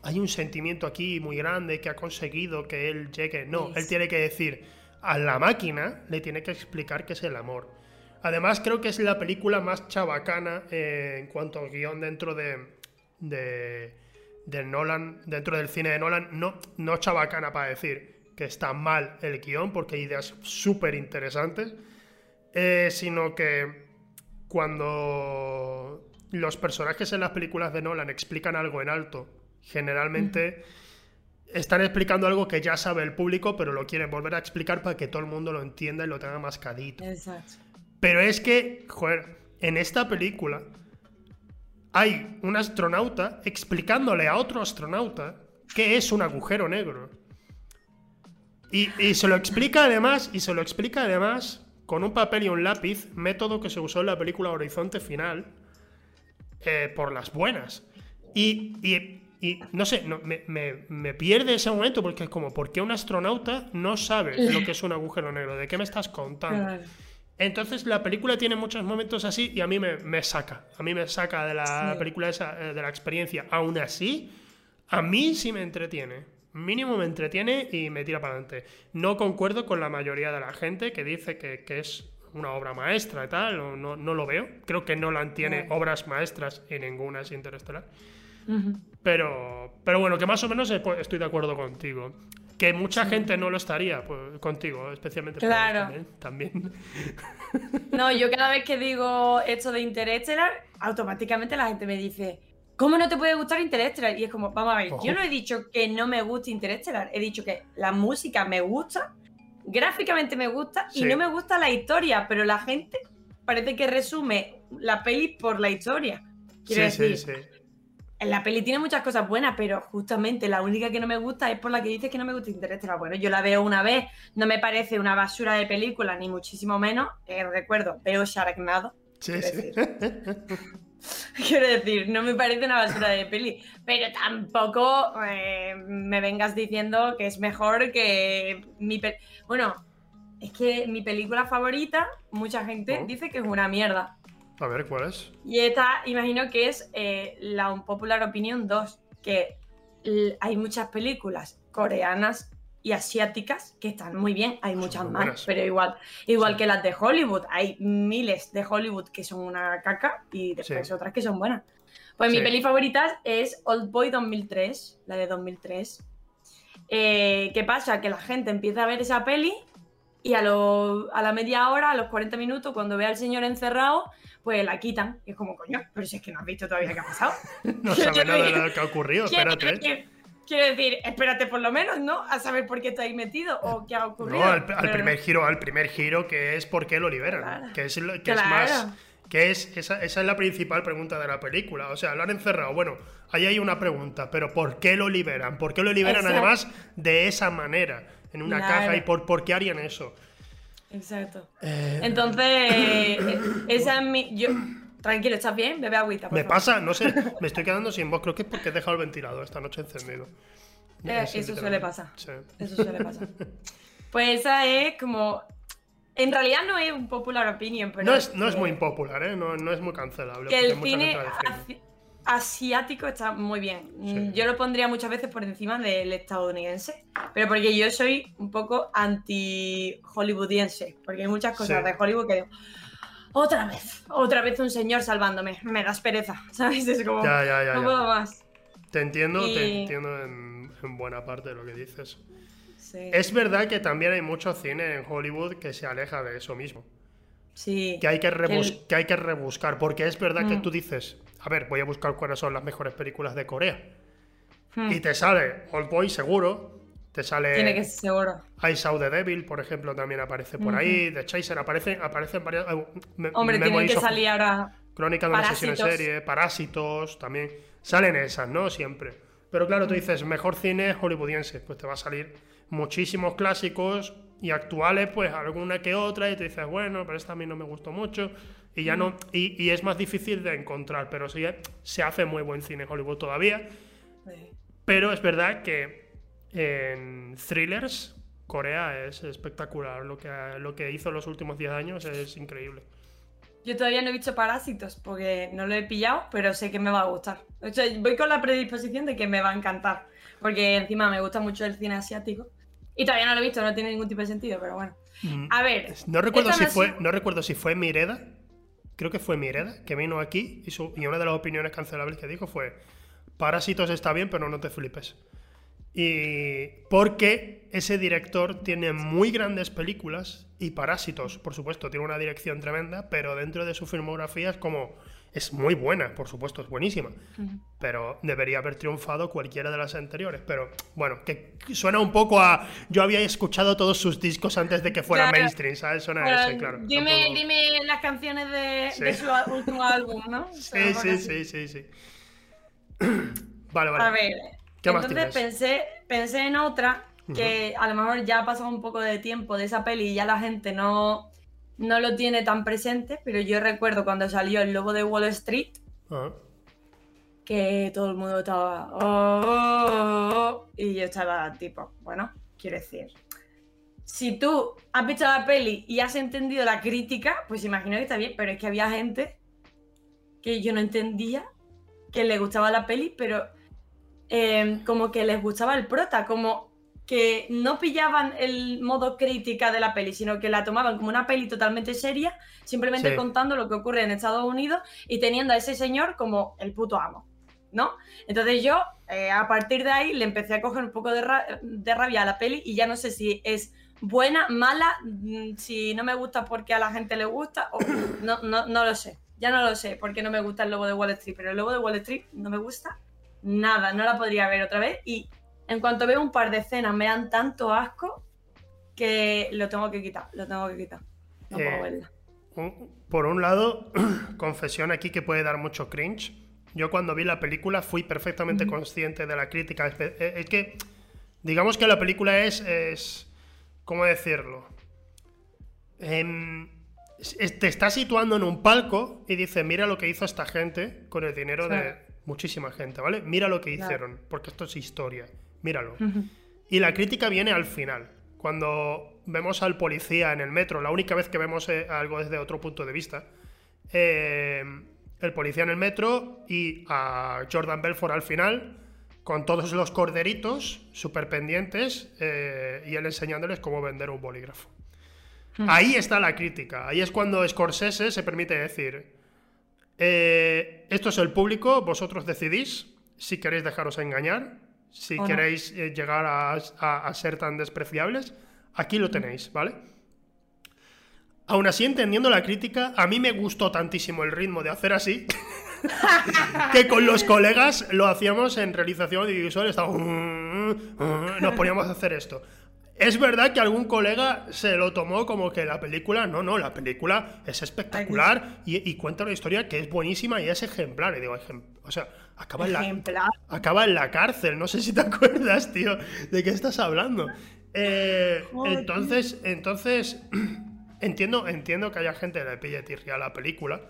hay un sentimiento aquí muy grande que ha conseguido que él llegue, no, él tiene que decir a la máquina le tiene que explicar qué es el amor. Además, creo que es la película más chabacana eh, en cuanto al guion dentro de de Nolan, dentro del cine de Nolan, no, no chabacana para decir que está mal el guion, porque hay ideas súper interesantes, eh, sino que cuando los personajes en las películas de Nolan explican algo en alto, generalmente están explicando algo que ya sabe el público, pero lo quieren volver a explicar para que todo el mundo lo entienda y lo tenga mascadito. Exacto. Pero es que, joder, en esta película hay un astronauta explicándole a otro astronauta qué es un agujero negro. Y, se lo explica además, y se lo explica además con un papel y un lápiz, método que se usó en la película Horizonte Final, eh, por las buenas. Y, no sé, me, pierde ese momento porque es como, ¿por qué un astronauta no sabe lo que es un agujero negro? ¿De qué me estás contando? Entonces la película tiene muchos momentos así y a mí me, saca. A mí me saca de la película esa, eh, de la experiencia. Aún así, a mí sí me entretiene. Mínimo me entretiene y me tira para adelante. No concuerdo con la mayoría de la gente que dice que, es una obra maestra y tal. No, no, lo veo. Creo que Nolan tiene obras maestras y ninguna es interestelar. Pero, pero bueno, que más o menos estoy de acuerdo contigo. Que mucha gente no lo estaría pues, contigo, especialmente claro. también. No, yo cada vez que digo esto de Interestelar, automáticamente la gente me dice, ¿cómo no te puede gustar Interestelar? Y es como, vamos a ver, yo no he dicho que no me guste Interestelar, he dicho que la música me gusta, gráficamente me gusta y no me gusta la historia, pero la gente parece que resume la peli por la historia. Quiero sí, decir, sí, sí la peli tiene muchas cosas buenas, pero justamente la única que no me gusta es por la que dices que no me gusta Interestelar. Bueno, yo la veo una vez, no me parece una basura de película, ni muchísimo menos. Eh, recuerdo, veo Sharknado. Sí, sí. Quiero decir, no me parece una basura de peli, pero tampoco eh, me vengas diciendo que es mejor que mi... Bueno, es que mi película favorita, mucha gente Oh. dice que es una mierda. A ver, ¿cuál es? Y esta, imagino que es eh, la Unpopular Opinion 2, que hay muchas películas coreanas y asiáticas que están muy bien, hay muchas muy más, buenas. pero igual, igual Sí. que las de Hollywood, hay miles de Hollywood que son una caca y después Sí. otras que son buenas. Pues mi peli favorita es Old Boy 2003, la de 2003. Eh, ¿Qué pasa? Que la gente empieza a ver esa peli y a, lo- a la media hora, a los 40 minutos, cuando ve al señor encerrado, pues la quitan. Y es como, coño, pero si es que no has visto todavía qué ha pasado. No sabe nada de lo que ha ocurrido, Quiero espérate. decir- Quiero decir, espérate por lo menos, ¿no? A saber por qué está ahí metido o qué ha ocurrido. No, al, al Pero primer giro, al primer giro, que es por qué lo liberan. Claro. Que es, lo- que es más. Que es, esa, esa es la principal pregunta de la película. O sea, lo han encerrado. Bueno, ahí hay una pregunta, pero ¿por qué lo liberan? ¿Por qué lo liberan Exacto. además de esa manera? En una Claro. caja y por, por qué harían eso. Exacto. Eh, Entonces, eh, esa es mi. Yo... Tranquilo, ¿estás bien? Bebe agüita. por me favor. pasa, no sé, me estoy quedando sin voz. Creo que es porque he dejado el ventilador esta noche encendido. Eh, Es eso suele pasar. Sí. Eso suele pasar. Pues esa es como. En realidad no es un popular opinion, pero. No es, no es muy impopular, ¿eh? No, no es muy cancelable. Que el cine asiático está muy bien. Sí. Mm, Yo lo pondría muchas veces por encima del estadounidense, pero porque yo soy un poco anti-hollywoodiense, porque hay muchas cosas Sí. de Hollywood que digo, otra vez, otra vez un señor salvándome, me das pereza, ¿sabes? Es como, Ya, ya, ya, no puedo más. Te entiendo, te entiendo en, en buena parte de lo que dices. Sí. Es verdad que también hay mucho cine en Hollywood que se aleja de eso mismo. sí. Que hay que, rebus- el- que hay que rebuscar. Porque es verdad que Mm. tú dices, a ver, voy a buscar cuáles son las mejores películas de Corea. Hmm, Y te sale Old Boy seguro. Te sale Tiene que ser seguro. I Saw the Devil, por ejemplo, también aparece por ahí. The Chaser aparece, aparecen varias. eh, me- Hombre, tienen Memories que salir ahora. Crónica de una sesión en Parásitos. serie, Parásitos, también. Salen esas, ¿no? Siempre. Pero claro, Mm. tú dices, mejor cine hollywoodiense. Pues te va a salir muchísimos clásicos y actuales, pues alguna que otra, y te dices, bueno, pero esta a mí no me gustó mucho. Y ya Mm. no. Y, y es más difícil de encontrar, pero sí se hace muy buen cine en Hollywood todavía. Sí. Pero es verdad que en thrillers, Corea es espectacular. Lo que, lo que hizo en los últimos 10 años es increíble. Yo todavía no he visto Parásitos porque no lo he pillado, pero sé que me va a gustar. O sea, voy con la predisposición de que me va a encantar, porque encima me gusta mucho el cine asiático. Y todavía no lo he visto, no tiene ningún tipo de sentido, pero bueno. Mm. A ver. No recuerdo, si no fue, sido- no recuerdo si fue Mireda, creo que fue Mireda, que vino aquí y, su- y una de las opiniones cancelables que dijo fue, Parásitos está bien, pero no te flipes. Y porque ese director tiene muy grandes películas y Parásitos, por supuesto, tiene una dirección tremenda, pero dentro de su filmografía es como... Es muy buena, por supuesto, es buenísima. Pero debería haber triunfado cualquiera de las anteriores. Pero bueno, que suena un poco a. Yo había escuchado todos sus discos antes de que fuera Claro. mainstream, ¿sabes? Suena a ese, claro. dime, Tampoco- dime las canciones de, Sí. de su último álbum, ¿no? O sea, Sí, sí, sí, sí, sí. vale, vale. A ver, ¿Qué más entonces tienes? pensé, pensé en otra que a lo mejor ya ha pasado un poco de tiempo de esa peli y ya la gente no, no lo tiene tan presente, pero yo recuerdo cuando salió El Lobo de Wall Street Ah, que todo el mundo estaba "Oh, oh, oh", oh", y yo estaba tipo, bueno, quiero decir, si tú has visto la peli y has entendido la crítica, pues imagino que está bien, pero es que había gente que yo no entendía que le gustaba la peli, pero eh, como que les gustaba el prota, como que no pillaban el modo crítica de la peli, sino que la tomaban como una peli totalmente seria, simplemente Sí. contando lo que ocurre en Estados Unidos y teniendo a ese señor como el puto amo, ¿no? Entonces yo, eh, a partir de ahí, le empecé a coger un poco de, ra- de rabia a la peli y ya no sé si es buena, mala, mm, si no me gusta porque a la gente le gusta, o no, no, no lo sé. Ya no lo sé porque no me gusta el lobo de Wall Street, pero el lobo de Wall Street no me gusta nada, no la podría ver otra vez y en cuanto veo un par de escenas me dan tanto asco que lo tengo que quitar, lo tengo que quitar. No Eh, puedo verla. Por un lado, confesión aquí que puede dar mucho cringe. Yo cuando vi la película fui perfectamente consciente de la crítica. Es es que, digamos que la película es, es ¿cómo decirlo? Em, te está situando en un palco y dice, mira lo que hizo esta gente con el dinero de muchísima gente, ¿vale? Mira lo que hicieron, porque esto es historia, míralo. Y la crítica viene al final, cuando vemos al policía en el metro, la única vez que vemos eh, algo desde otro punto de vista, eh, el policía en el metro y a Jordan Belfort al final, con todos los corderitos súper pendientes eh, y él enseñándoles cómo vender un bolígrafo. Hmm. Ahí está la crítica. Ahí es cuando Scorsese se permite decir: eh, Esto es el público, vosotros decidís si queréis dejaros engañar, si queréis eh, llegar a, ser tan despreciables. Aquí lo hmm. tenéis, ¿vale? Aún así, entendiendo la crítica, a mí me gustó tantísimo el ritmo de hacer así. que con los colegas lo hacíamos en realización audiovisual, estábamos, nos poníamos a hacer esto. Es verdad que algún colega se lo tomó como que la película, no, no, la película es espectacular y, cuenta una historia que es buenísima y es ejemplar. Y digo, o sea, acaba en, la, acaba en la cárcel, no sé si te acuerdas, tío, de qué estás hablando. Eh, entonces, entonces, entiendo, entiendo que haya gente que le pille tirria a la película.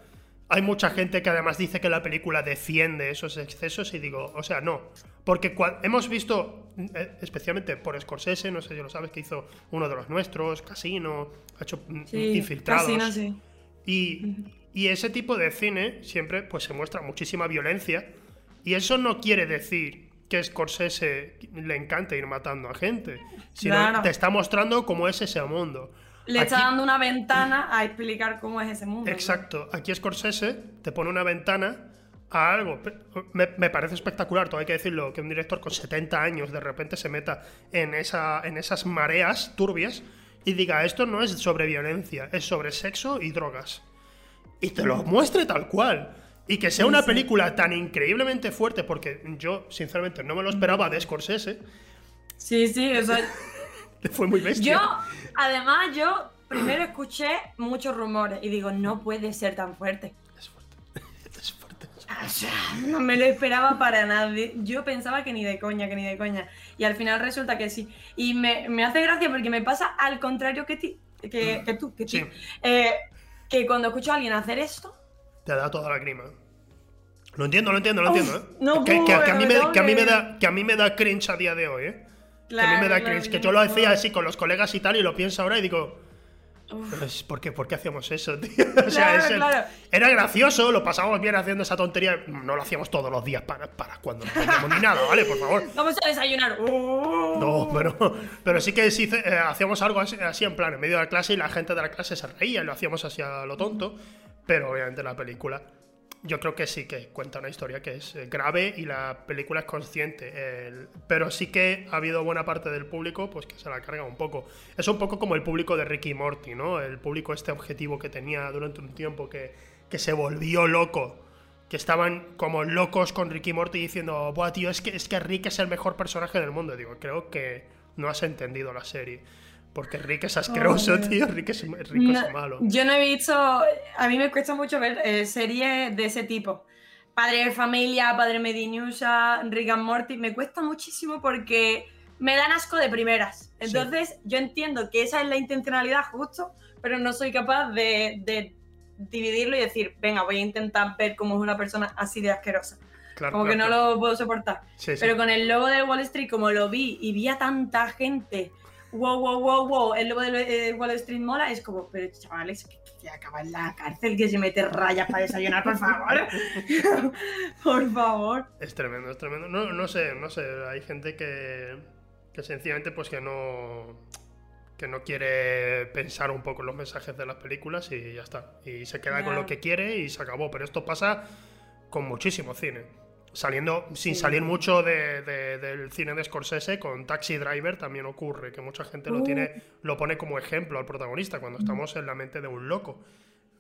Hay mucha gente que además dice que la película defiende esos excesos y digo, o sea, no. Porque hemos visto, eh, especialmente por Scorsese, no sé si lo sabes, que hizo uno de los nuestros, Casino, ha hecho mm, infiltrados. Casino, sí. Y, y, ese tipo de cine siempre pues, se muestra muchísima violencia. Y eso no quiere decir que Scorsese le encante ir matando a gente, sino te está mostrando cómo es ese mundo. Le está dando una ventana a explicar cómo es ese mundo. Exacto. Aquí Scorsese te pone una ventana a algo. Me, parece espectacular, todo hay que decirlo, que un director con 70 años de repente se meta en, esa, en esas mareas turbias y diga, esto no es sobre violencia, es sobre sexo y drogas. Y te lo muestre tal cual. Y que sea una película tan increíblemente fuerte, porque yo, sinceramente, no me lo esperaba de Scorsese. Sí, sí, o sea... Fue muy bestia. Yo, además, yo primero escuché muchos rumores y digo, no puede ser tan fuerte. Es fuerte. Es fuerte. O sea, no me lo esperaba para nadie. Yo pensaba que ni de coña, que ni de coña. Y al final resulta que sí. Y me, me hace gracia porque me pasa al contrario que, ti, que, que tú, que, sí. eh, que cuando escucho a alguien hacer esto... Te da toda la grima. Lo entiendo, lo entiendo, lo entiendo, ¿eh? No, que, que, a mí me, que, a mí me da, que a mí me da cringe a día de hoy, ¿eh? Que a mí me da cringe, que yo lo hacía así con los colegas y tal, y lo pienso ahora y digo. Pues, ¿por, qué, ¿Por qué hacíamos eso, tío? O sea, era gracioso, lo pasábamos bien haciendo esa tontería. No lo hacíamos todos los días para, para cuando no teníamos ni nada, ¿vale? Por favor. Vamos a desayunar. No, pero, pero sí que sí, eh, hacíamos algo así, así, en plan, en medio de la clase y la gente de la clase se reía y lo hacíamos así a lo tonto. Pero obviamente la película yo creo que sí que cuenta una historia que es eh, grave y la película es consciente. pero sí que ha habido buena parte del público pues que se la carga un poco. Es un poco como el público de Ricky Morty, ¿no? El público este objetivo que tenía durante un tiempo que, que se volvió loco. Que estaban como locos con Ricky Morty diciendo, Buah, tío, es que, es que Rick es el mejor personaje del mundo. Digo, creo que no has entendido la serie. Porque Rick es asqueroso, tío. Rick es, malo. Yo no he visto. A mí me cuesta mucho ver eh, series de ese tipo. Padre de familia, Padre Medinusa, Rick and Morty. Me cuesta muchísimo porque me dan asco de primeras. Entonces, yo entiendo que esa es la intencionalidad justo, pero no soy capaz de, dividirlo y decir, venga, voy a intentar ver cómo es una persona así de asquerosa. como que no lo puedo soportar. pero con el logo de Wall Street, como lo vi y vi a tanta gente wow, wow, wow, wow, el lobo de eh, Wall Street mola, es como, pero chavales, que, que, acaba en la cárcel, que se mete rayas para desayunar, por favor. por favor. Es tremendo, es tremendo. No, no sé, no sé, hay gente que, que sencillamente pues que no que no quiere pensar un poco en los mensajes de las películas y ya está. Y se queda con lo que quiere y se acabó. Pero esto pasa con muchísimo cine saliendo sin salir mucho del cine de Scorsese con Taxi Driver también ocurre que mucha gente lo tiene uh. lo pone como ejemplo al protagonista cuando estamos en la mente de un loco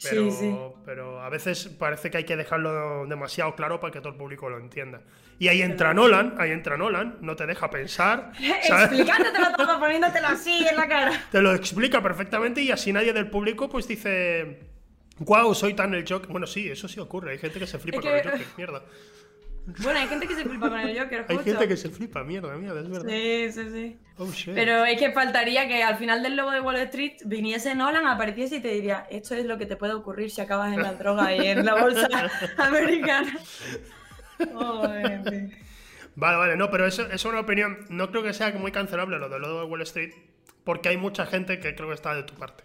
pero, pero a veces parece que hay que dejarlo demasiado claro para que todo el público lo entienda. Y ahí entra Nolan, ahí entra Nolan, no te deja pensar. Explicándotelo todo, poniéndotelo así en la cara. Te lo explica perfectamente y así nadie del público pues dice, wow, soy tan el Joker. Bueno, sí, eso sí ocurre, hay gente que se flipa con el Joker, mierda. Bueno, hay gente que se flipa con el Joker, Hay justo. gente que se flipa, mierda, mierda, es verdad. Sí, sí, sí. Oh, shit. Pero es que faltaría que al final del logo de Wall Street viniese Nolan, apareciese y te diría, esto es lo que te puede ocurrir si acabas en la droga y en la bolsa americana. Fin. Vale, vale, no, pero eso es una opinión. No creo que sea muy cancelable lo de lo de Wall Street, porque hay mucha gente que creo que está de tu parte.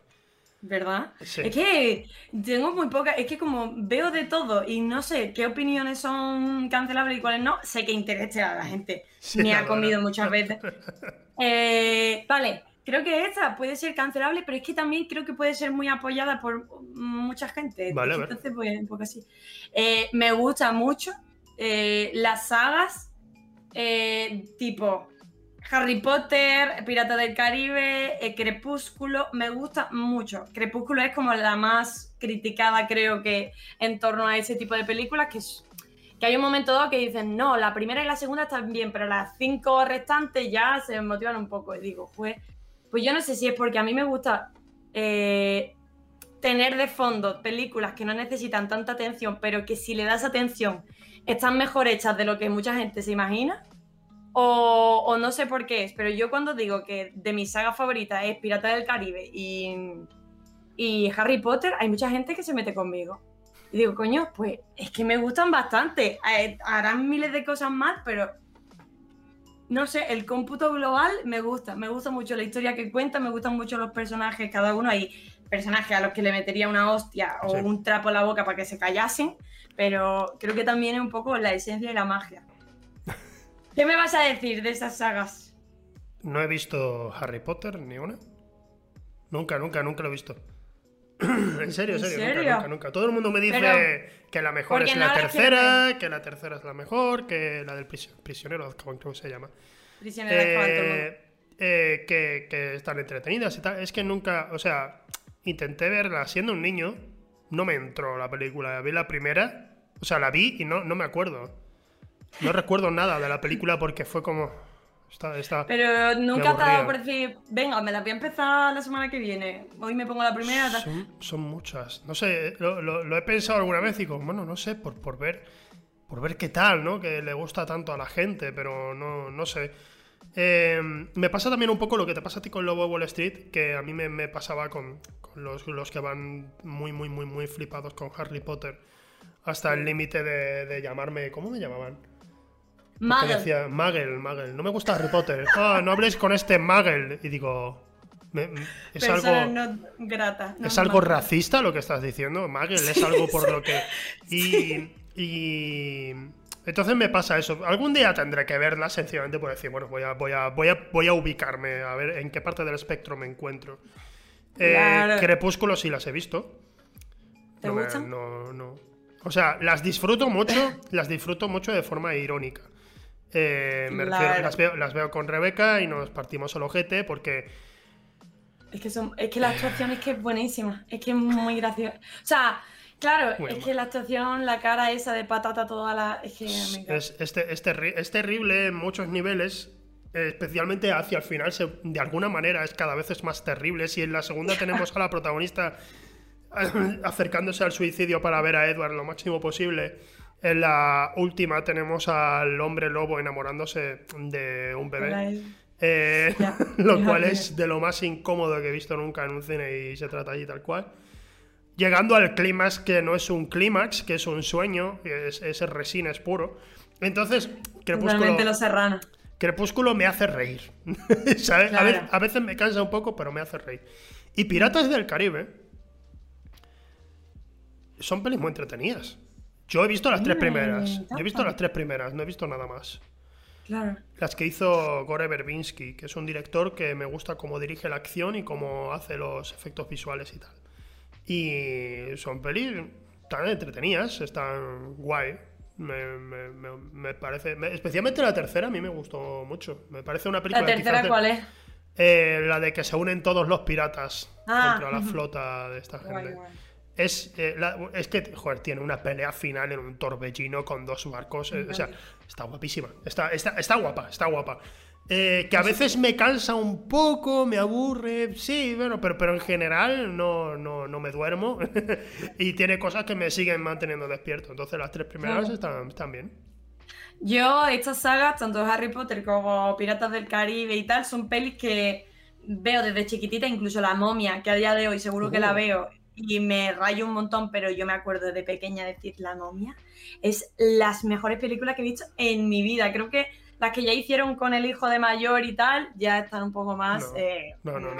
¿Verdad? Sí. Es que tengo muy poca, es que como veo de todo y no sé qué opiniones son cancelables y cuáles no, sé que interesa a la gente. Sí, Me la ha verdad. comido muchas veces. Eh, vale, creo que esta puede ser cancelable, pero es que también creo que puede ser muy apoyada por mucha gente. Vale. Entonces, pues, un poco así. Eh, me gustan mucho eh, las sagas tipo Harry Potter, Pirata del Caribe, eh, Crepúsculo, me gusta mucho. Crepúsculo es como la más criticada, creo que, en torno a ese tipo de películas, que, es- que hay un momento dado que dicen, no, la primera y la segunda están bien, pero las cinco restantes ya se motivan un poco. Y digo, pues, pues yo no sé si es porque a mí me gusta eh, tener de fondo películas que no necesitan tanta atención, pero que si le das atención están mejor hechas de lo que mucha gente se imagina. O, o no sé por qué es, pero yo cuando digo que de mis sagas favoritas es Pirata del Caribe y, y Harry Potter, hay mucha gente que se mete conmigo. Y digo, coño, pues es que me gustan bastante. Eh, Harán miles de cosas más, pero no sé, el cómputo global me gusta. Me gusta mucho la historia que cuenta, me gustan mucho los personajes, cada uno hay personajes a los que le metería una hostia o Sí. un trapo en la boca para que se callasen, pero creo que también es un poco la esencia y la magia. ¿Qué me vas a decir de esas sagas? No he visto Harry Potter ni una. Nunca, nunca, nunca lo he visto. en serio, en ¿En serio, serio? Nunca, nunca, nunca. Todo el mundo me dice Pero- que la mejor es la tercera, que la tercera es la mejor, que la del prisi- prisionero que se llama. Prisionero. Eh, eh, que, que están entretenidas y tal. Es que nunca, o sea, intenté verla siendo un niño, no me entró la película. Vi la primera, o sea, la vi y no, no me acuerdo. No recuerdo nada de la película porque fue como. Está, está, Pero nunca te ha dado por decir, venga, me la voy a empezar la semana que viene. Hoy me pongo la primera. Son, son muchas. No sé, lo, lo- lo he pensado alguna vez y digo, bueno, no sé, por, por ver por ver qué tal, ¿no? Que le gusta tanto a la gente, pero no, no sé. Eh, me pasa también un poco lo que te pasa a ti con Lobo de Wall Street, que a mí me, me pasaba con, con los, los que van muy, muy, muy, muy flipados con Harry Potter. Hasta el límite de, de llamarme. ¿Cómo me llamaban? Muggle. decía, Muggle, Muggle. No me gusta Harry Potter. Ah, no hables con este Muggle. Y digo. me- es Persona algo. no grata. no ¿Es algo racista lo que estás diciendo? Magel, es algo por lo que. Y, y. Entonces me pasa eso. Algún día tendré que verla sencillamente por decir, bueno, voy a, voy a, voy a, voy a ubicarme, a ver en qué parte del espectro me encuentro. Eh, Claro. Crepúsculo sí las he visto. ¿Te No me- no, no. O sea, las disfruto mucho, las disfruto mucho de forma irónica. Eh, me refiero- Claro. las, veo, las veo con Rebeca y nos partimos el ojete porque Es que, son, es que la actuación es que es buenísima. Es que es muy graciosa. O sea, claro, Muy es mal. que la actuación, la cara esa de patata toda la. Es que me encanta. Es, es te- es terri- es terrible en muchos niveles, eh, especialmente hacia el final, se- de alguna manera es cada vez es más terrible. Si en la segunda tenemos a la protagonista acercándose al suicidio para ver a Edward lo máximo posible, en la última tenemos al hombre lobo enamorándose de un bebé. Eh, lo cual es de lo más incómodo que he visto nunca en un cine y se trata allí tal cual. Llegando al clímax, que no es un clímax, que es un sueño, es, ese resina es puro. Entonces, Crepúsculo, los serranos. Crepúsculo me hace reír. A veces me cansa un poco, pero me hace reír. Y Piratas del Caribe son pelis muy entretenidas. Yo he visto las tres me primeras. Yo he visto las tres primeras, no he visto nada más. Claro. Las que hizo Gore Verbinski, que es un director que me gusta cómo dirige la acción y cómo hace los efectos visuales y tal. Y son pelis tan entretenidas, están guay. Me, me- me- me parece. me- especialmente la tercera, a mí me gustó mucho. Me parece una película ¿La tercera cuál es? eh, la de que se unen todos los piratas Ah, contra la flota de esta gente. Guay, guay. Es, eh, la- es que, joder, tiene una pelea final en un torbellino con dos barcos. eh, o sea, está guapísima. Está, está, está guapa, está guapa. Eh, que a veces me cansa un poco, me aburre, sí, bueno, pero, pero en general no, no, no me duermo. y tiene cosas que me siguen manteniendo despierto. Entonces las tres primeras Claro. están, están bien. Yo, estas sagas, tanto Harry Potter como Piratas del Caribe y tal, son pelis que veo desde chiquitita, incluso La Momia, que a día de hoy seguro que la Uh. veo y me rayo un montón, pero yo me acuerdo de pequeña decir La Momia. Es las mejores películas que he visto en mi vida. Creo que las que ya hicieron con el hijo de mayor y tal, ya están un poco más... No, eh, No, no.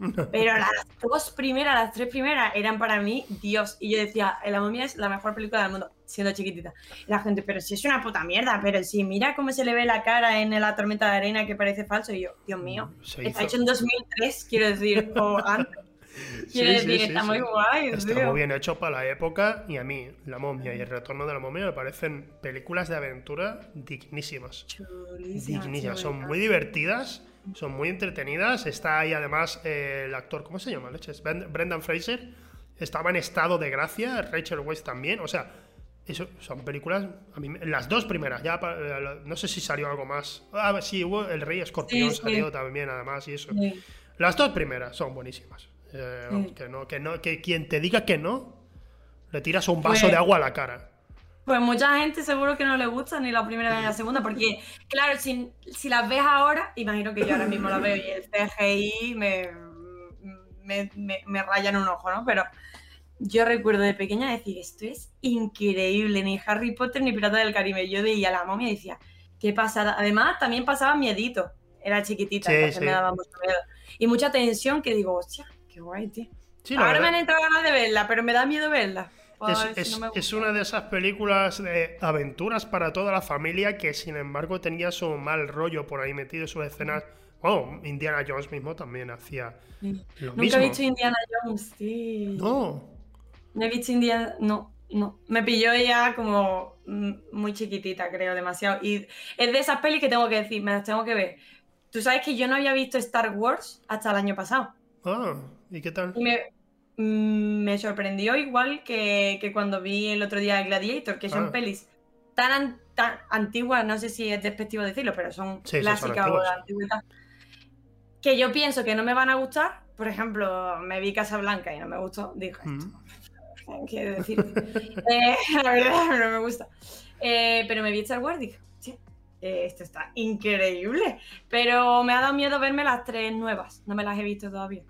Pero las dos primeras, las tres primeras eran para mí Dios. Y yo decía, La momia es la mejor película del mundo, siendo chiquitita. Y la gente, pero si es una puta mierda, pero si mira cómo se le ve la cara en la tormenta de arena que parece falso. Y yo, Dios mío, Se está hizo- hecho en 2003, quiero decir, o antes. Quiero Sí, decir, sí, está sí. muy guay, Está tío. muy bien hecho para la época y a mí La momia y El retorno de la momia me parecen películas de aventura dignísimas. Chulísima, Dignísimas. Son muy divertidas, son muy entretenidas. Está ahí además eh, el actor, ¿cómo se llama? Leches? Brendan Fraser. Estaba en estado de gracia, Rachel Weisz también. O sea, eso son películas, a mí, las dos primeras, ya eh, no sé si salió algo más. Ah, sí, hubo El Rey Escorpión Sí, sí. salió también además y eso. Sí. Las dos primeras son buenísimas. Eh, vamos, que no, que no, que quien te diga que no, le tiras un vaso Pues- de agua a la cara. Pues mucha gente seguro que no le gusta ni la primera ni la segunda, porque, claro, si, si las ves ahora, imagino que yo ahora mismo las veo y el CGI me, me, me, me raya en un ojo, ¿no? Pero yo recuerdo de pequeña decir, esto es increíble, ni Harry Potter ni Pirata del Caribe. Yo veía la momia y decía, qué pasada. Además, también pasaba miedito, era chiquitita, sí. me daba mucho miedo. Y mucha tensión que digo, hostia, qué guay, tío. Sí, ahora verdad- me han entrado ganas de verla, pero me da miedo verla. Es, ver si es- no es una de esas películas de aventuras para toda la familia que sin embargo tenía su mal rollo por ahí metido, sus escenas. Oh, Indiana Jones mismo también hacía lo Nunca mismo. he visto Indiana Jones, sí. No, No he visto Indiana. No, no. Me pilló ya como muy chiquitita, creo, demasiado. Y es de esas pelis que tengo que decir, me las tengo que ver. Tú sabes que yo no había visto Star Wars hasta el año pasado. ah, ¿y qué tal? Y me, mm, me sorprendió igual que, que cuando vi el otro día Gladiator, que son Ah. pelis tan, an- tan antiguas, no sé si es despectivo decirlo, pero son Sí, sí, son clásicas o de antigüedad, que yo pienso que no me van a gustar. Por ejemplo, me vi Casablanca y no me gustó. Dije, Mm. quiero decir. Eh, la verdad, no me gusta. Eh, pero me vi Star Wars y dije, "Hostia, eh, esto está increíble. Pero me ha dado miedo verme las tres nuevas. No me las he visto todavía.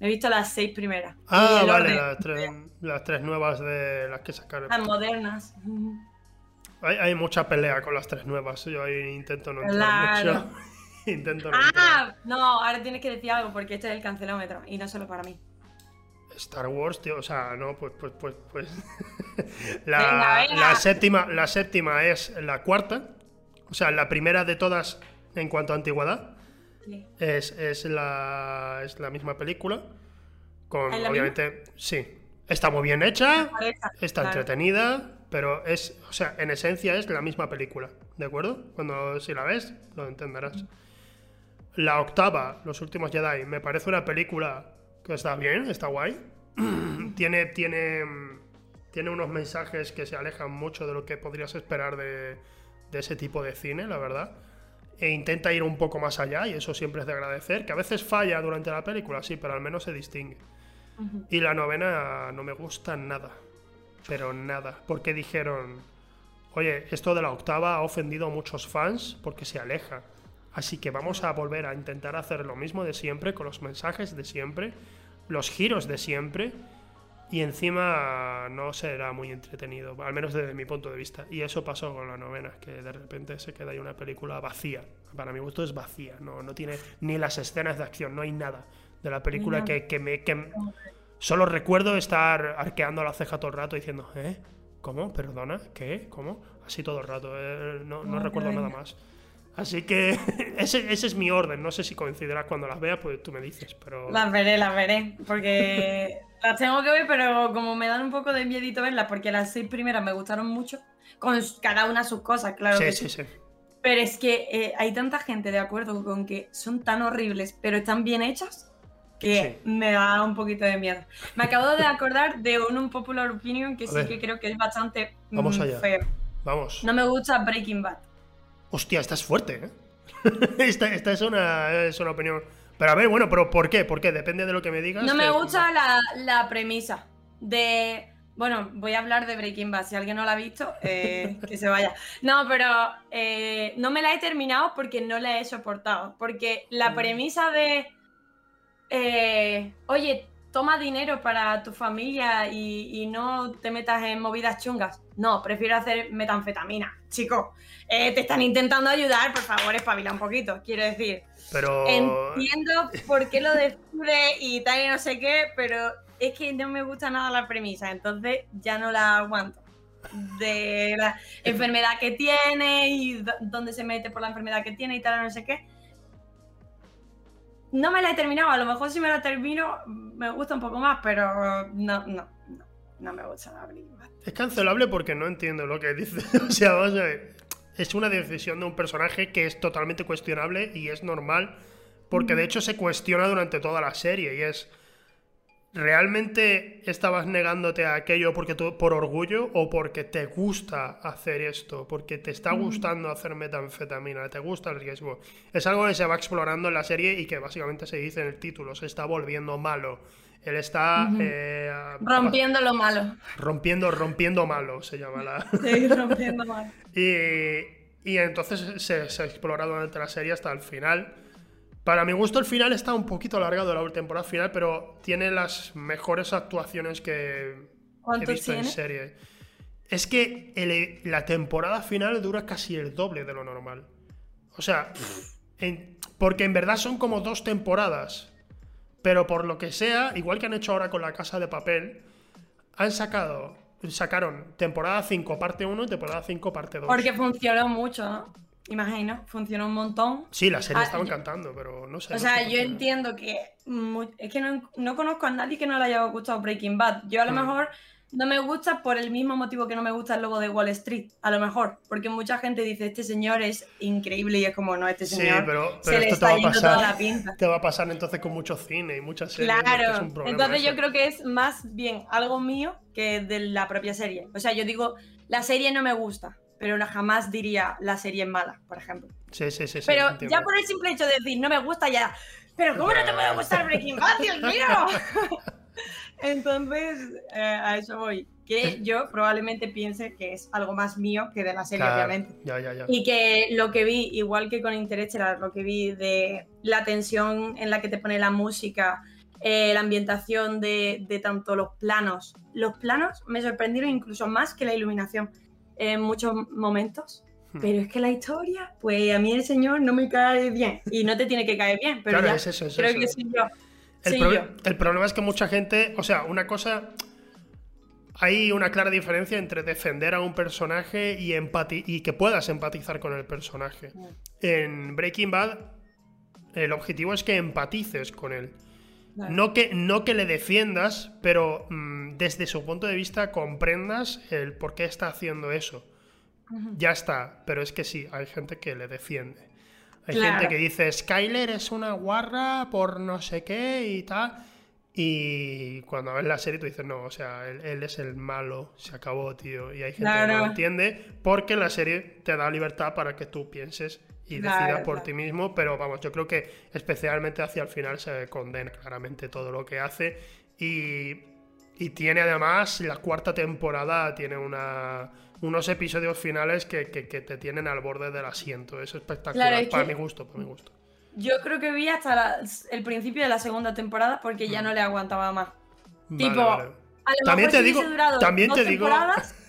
He visto las seis primeras. Ah, vale, las tres, las tres nuevas de las que sacaron. Las modernas. Hay, hay mucha pelea con las tres nuevas. Yo ahí intento no entrar Claro. mucho. intento no entrar. Ah, no, ahora tienes que decir algo porque este es el cancelómetro y no solo para mí. Star Wars, tío, o sea, no, pues, pues, pues, pues. la, Venga, venga. la séptima, la séptima es la cuarta. O sea, la primera de todas en cuanto a antigüedad. Sí. Es, es la, es la misma película. Con, ¿Es la obviamente, sí. Está muy bien hecha, Pareja, está claro. entretenida, pero es, o sea, en esencia es la misma película, ¿de acuerdo? Cuando si la ves, lo entenderás. La octava, Los últimos Jedi, me parece una película que está bien, está guay. tiene, tiene, tiene unos mensajes que se alejan mucho de lo que podrías esperar de, de ese tipo de cine, la verdad. E intenta ir un poco más allá, y eso siempre es de agradecer. Que a veces falla durante la película, sí, pero al menos se distingue. Y la novena no me gusta nada. Pero nada. Porque dijeron, oye, esto de la octava ha ofendido a muchos fans porque se aleja. Así que vamos a volver a intentar hacer lo mismo de siempre, con los mensajes de siempre, los giros de siempre. Y encima no será muy entretenido, al menos desde mi punto de vista. Y eso pasó con la novena, que de repente se queda ahí una película vacía. Para mi gusto es vacía, no, no tiene ni las escenas de acción, no hay nada de la película que, que me... Que, Solo recuerdo estar arqueando la ceja todo el rato diciendo, ¿eh? ¿Cómo? ¿Perdona? ¿Qué? ¿Cómo? Así todo el rato, eh, no, no Oh, recuerdo nada más. Así que ese, ese es mi orden, no sé si coincidirás cuando las veas, pues tú me dices, pero... Las veré, las veré, porque las tengo que ver, pero como me dan un poco de miedito verlas, porque las seis primeras me gustaron mucho, con cada una sus cosas, claro. sí, que sí, sí. Pero es que eh, hay tanta gente de acuerdo con que son tan horribles, pero están bien hechas, que me da un poquito de miedo. Me acabo de acordar de un, un popular opinion que sí que creo que es bastante mm, Vamos allá. feo. Vamos. No me gusta Breaking Bad. Hostia, esta es fuerte, ¿eh? esta, esta es, una, es una opinión... Pero a ver, bueno, pero ¿por qué? ¿Por qué? Depende de lo que me digas. No me que- gusta la, la premisa de Bueno, voy a hablar de Breaking Bad. Si alguien no la ha visto, eh, que se vaya. No, pero eh, no me la he terminado porque no la he soportado. Porque la Mm. premisa de. eh, oye, toma dinero para tu familia y, y no te metas en movidas chungas. No, prefiero hacer metanfetamina. Chico, eh, te están intentando ayudar, por favor, espabila un poquito. Quiero decir. Pero. Entiendo por qué lo descubre y tal y no sé qué, pero es que no me gusta nada la premisa, entonces ya no la aguanto. De la enfermedad que tiene y dónde se mete por la enfermedad que tiene y tal, no sé qué. No me la he terminado, a lo mejor si me la termino me gusta un poco más, pero no, no, no, no me gusta la Bad. Es cancelable porque no entiendo lo que dice. O sea, vamos a ver. Es una decisión de un personaje que es totalmente cuestionable y es normal. Porque de hecho se cuestiona durante toda la serie. Y es. ¿Realmente estabas negándote a aquello porque tú, por orgullo o porque te gusta hacer esto? Porque te está gustando hacer metanfetamina, te gusta el riesgo. Es algo que se va explorando en la serie y que básicamente se dice en el título, se está volviendo malo. Él está eh, Rompiendo lo malo. rompiendo, rompiendo malo, se llama la. Sí, rompiendo malo. Y, y entonces se, se explora durante la serie hasta el final. Para mi gusto, el final está un poquito alargado, la temporada final, pero tiene las mejores actuaciones que he ¿Cuántos visto en serie. Es que el- la temporada final dura casi el doble de lo normal. O sea, en- porque en verdad son como dos temporadas. Pero por lo que sea, igual que han hecho ahora con la casa de papel, han sacado, sacaron temporada 5 parte 1 y temporada 5 parte 2. Porque funcionó mucho, ¿no? Imagino, funcionó un montón. Sí, la serie Ah, estaba yo- encantando, pero no sé. O no sea, yo entiendo que es que no, no conozco a nadie que no le haya gustado Breaking Bad. Yo a lo Mm. mejor no me gusta por el mismo motivo que no me gusta el lobo de Wall Street, a lo mejor, porque mucha gente dice, este señor es increíble y es como, no, este Sí, señor pero, se pero le esto te está va a yendo toda la pasar. pinta. Te va a pasar entonces con mucho cine y muchas series. porque es Claro, un problema entonces yo creo que es más bien algo mío que de la propia serie. O sea, yo digo, la serie no me gusta, pero no- jamás diría la serie es mala, por ejemplo. Sí, sí, sí. sí, Pero entiendo. ya por el simple hecho de decir no me gusta ya. Pero ¿cómo no te puede gustar Breaking Bad, Dios mío? Entonces, eh, a eso voy. Que yo probablemente piense que es algo más mío que de la serie, Claro, obviamente. Ya, ya, ya. Y que lo que vi, igual que con Interstellar, lo que vi de la tensión en la que te pone la música, eh, la ambientación de, de tanto los planos. Los planos me sorprendieron incluso más que la iluminación en muchos momentos. Hmm. Pero es que la historia, pues a mí el señor no me cae bien. Y no te tiene que caer bien, pero Claro, ya es eso, es creo eso. que soy yo. El, proble- problema es que mucha gente, o sea, una cosa, hay una clara diferencia entre defender a un personaje y, empati y que puedas empatizar con el personaje. En Breaking Bad, el objetivo es que empatices con él. No que, no que le defiendas, pero mm, desde su punto de vista comprendas el por qué está haciendo eso. Ya está, pero es que sí, hay gente que le defiende. Hay Claro. gente que dice, Skyler es una guarra por no sé qué y tal. Y cuando ves la serie tú dices, no, o sea, él, él es el malo, se acabó, tío. Y hay gente que no lo entiende porque la serie te da libertad para que tú pienses y Claro, decidas por ti mismo. Pero vamos, yo creo que especialmente hacia el final se condena claramente todo lo que hace. Y, y tiene además, la cuarta temporada tiene una, unos episodios finales que, que- que te tienen al borde del asiento. Es espectacular, Claro, es para mi gusto, para mi gusto. Yo creo que vi hasta la- el principio de la segunda temporada porque ya no le aguantaba más. Tipo, Mm. Vale, vale. A lo También mejor te digo- también te digo-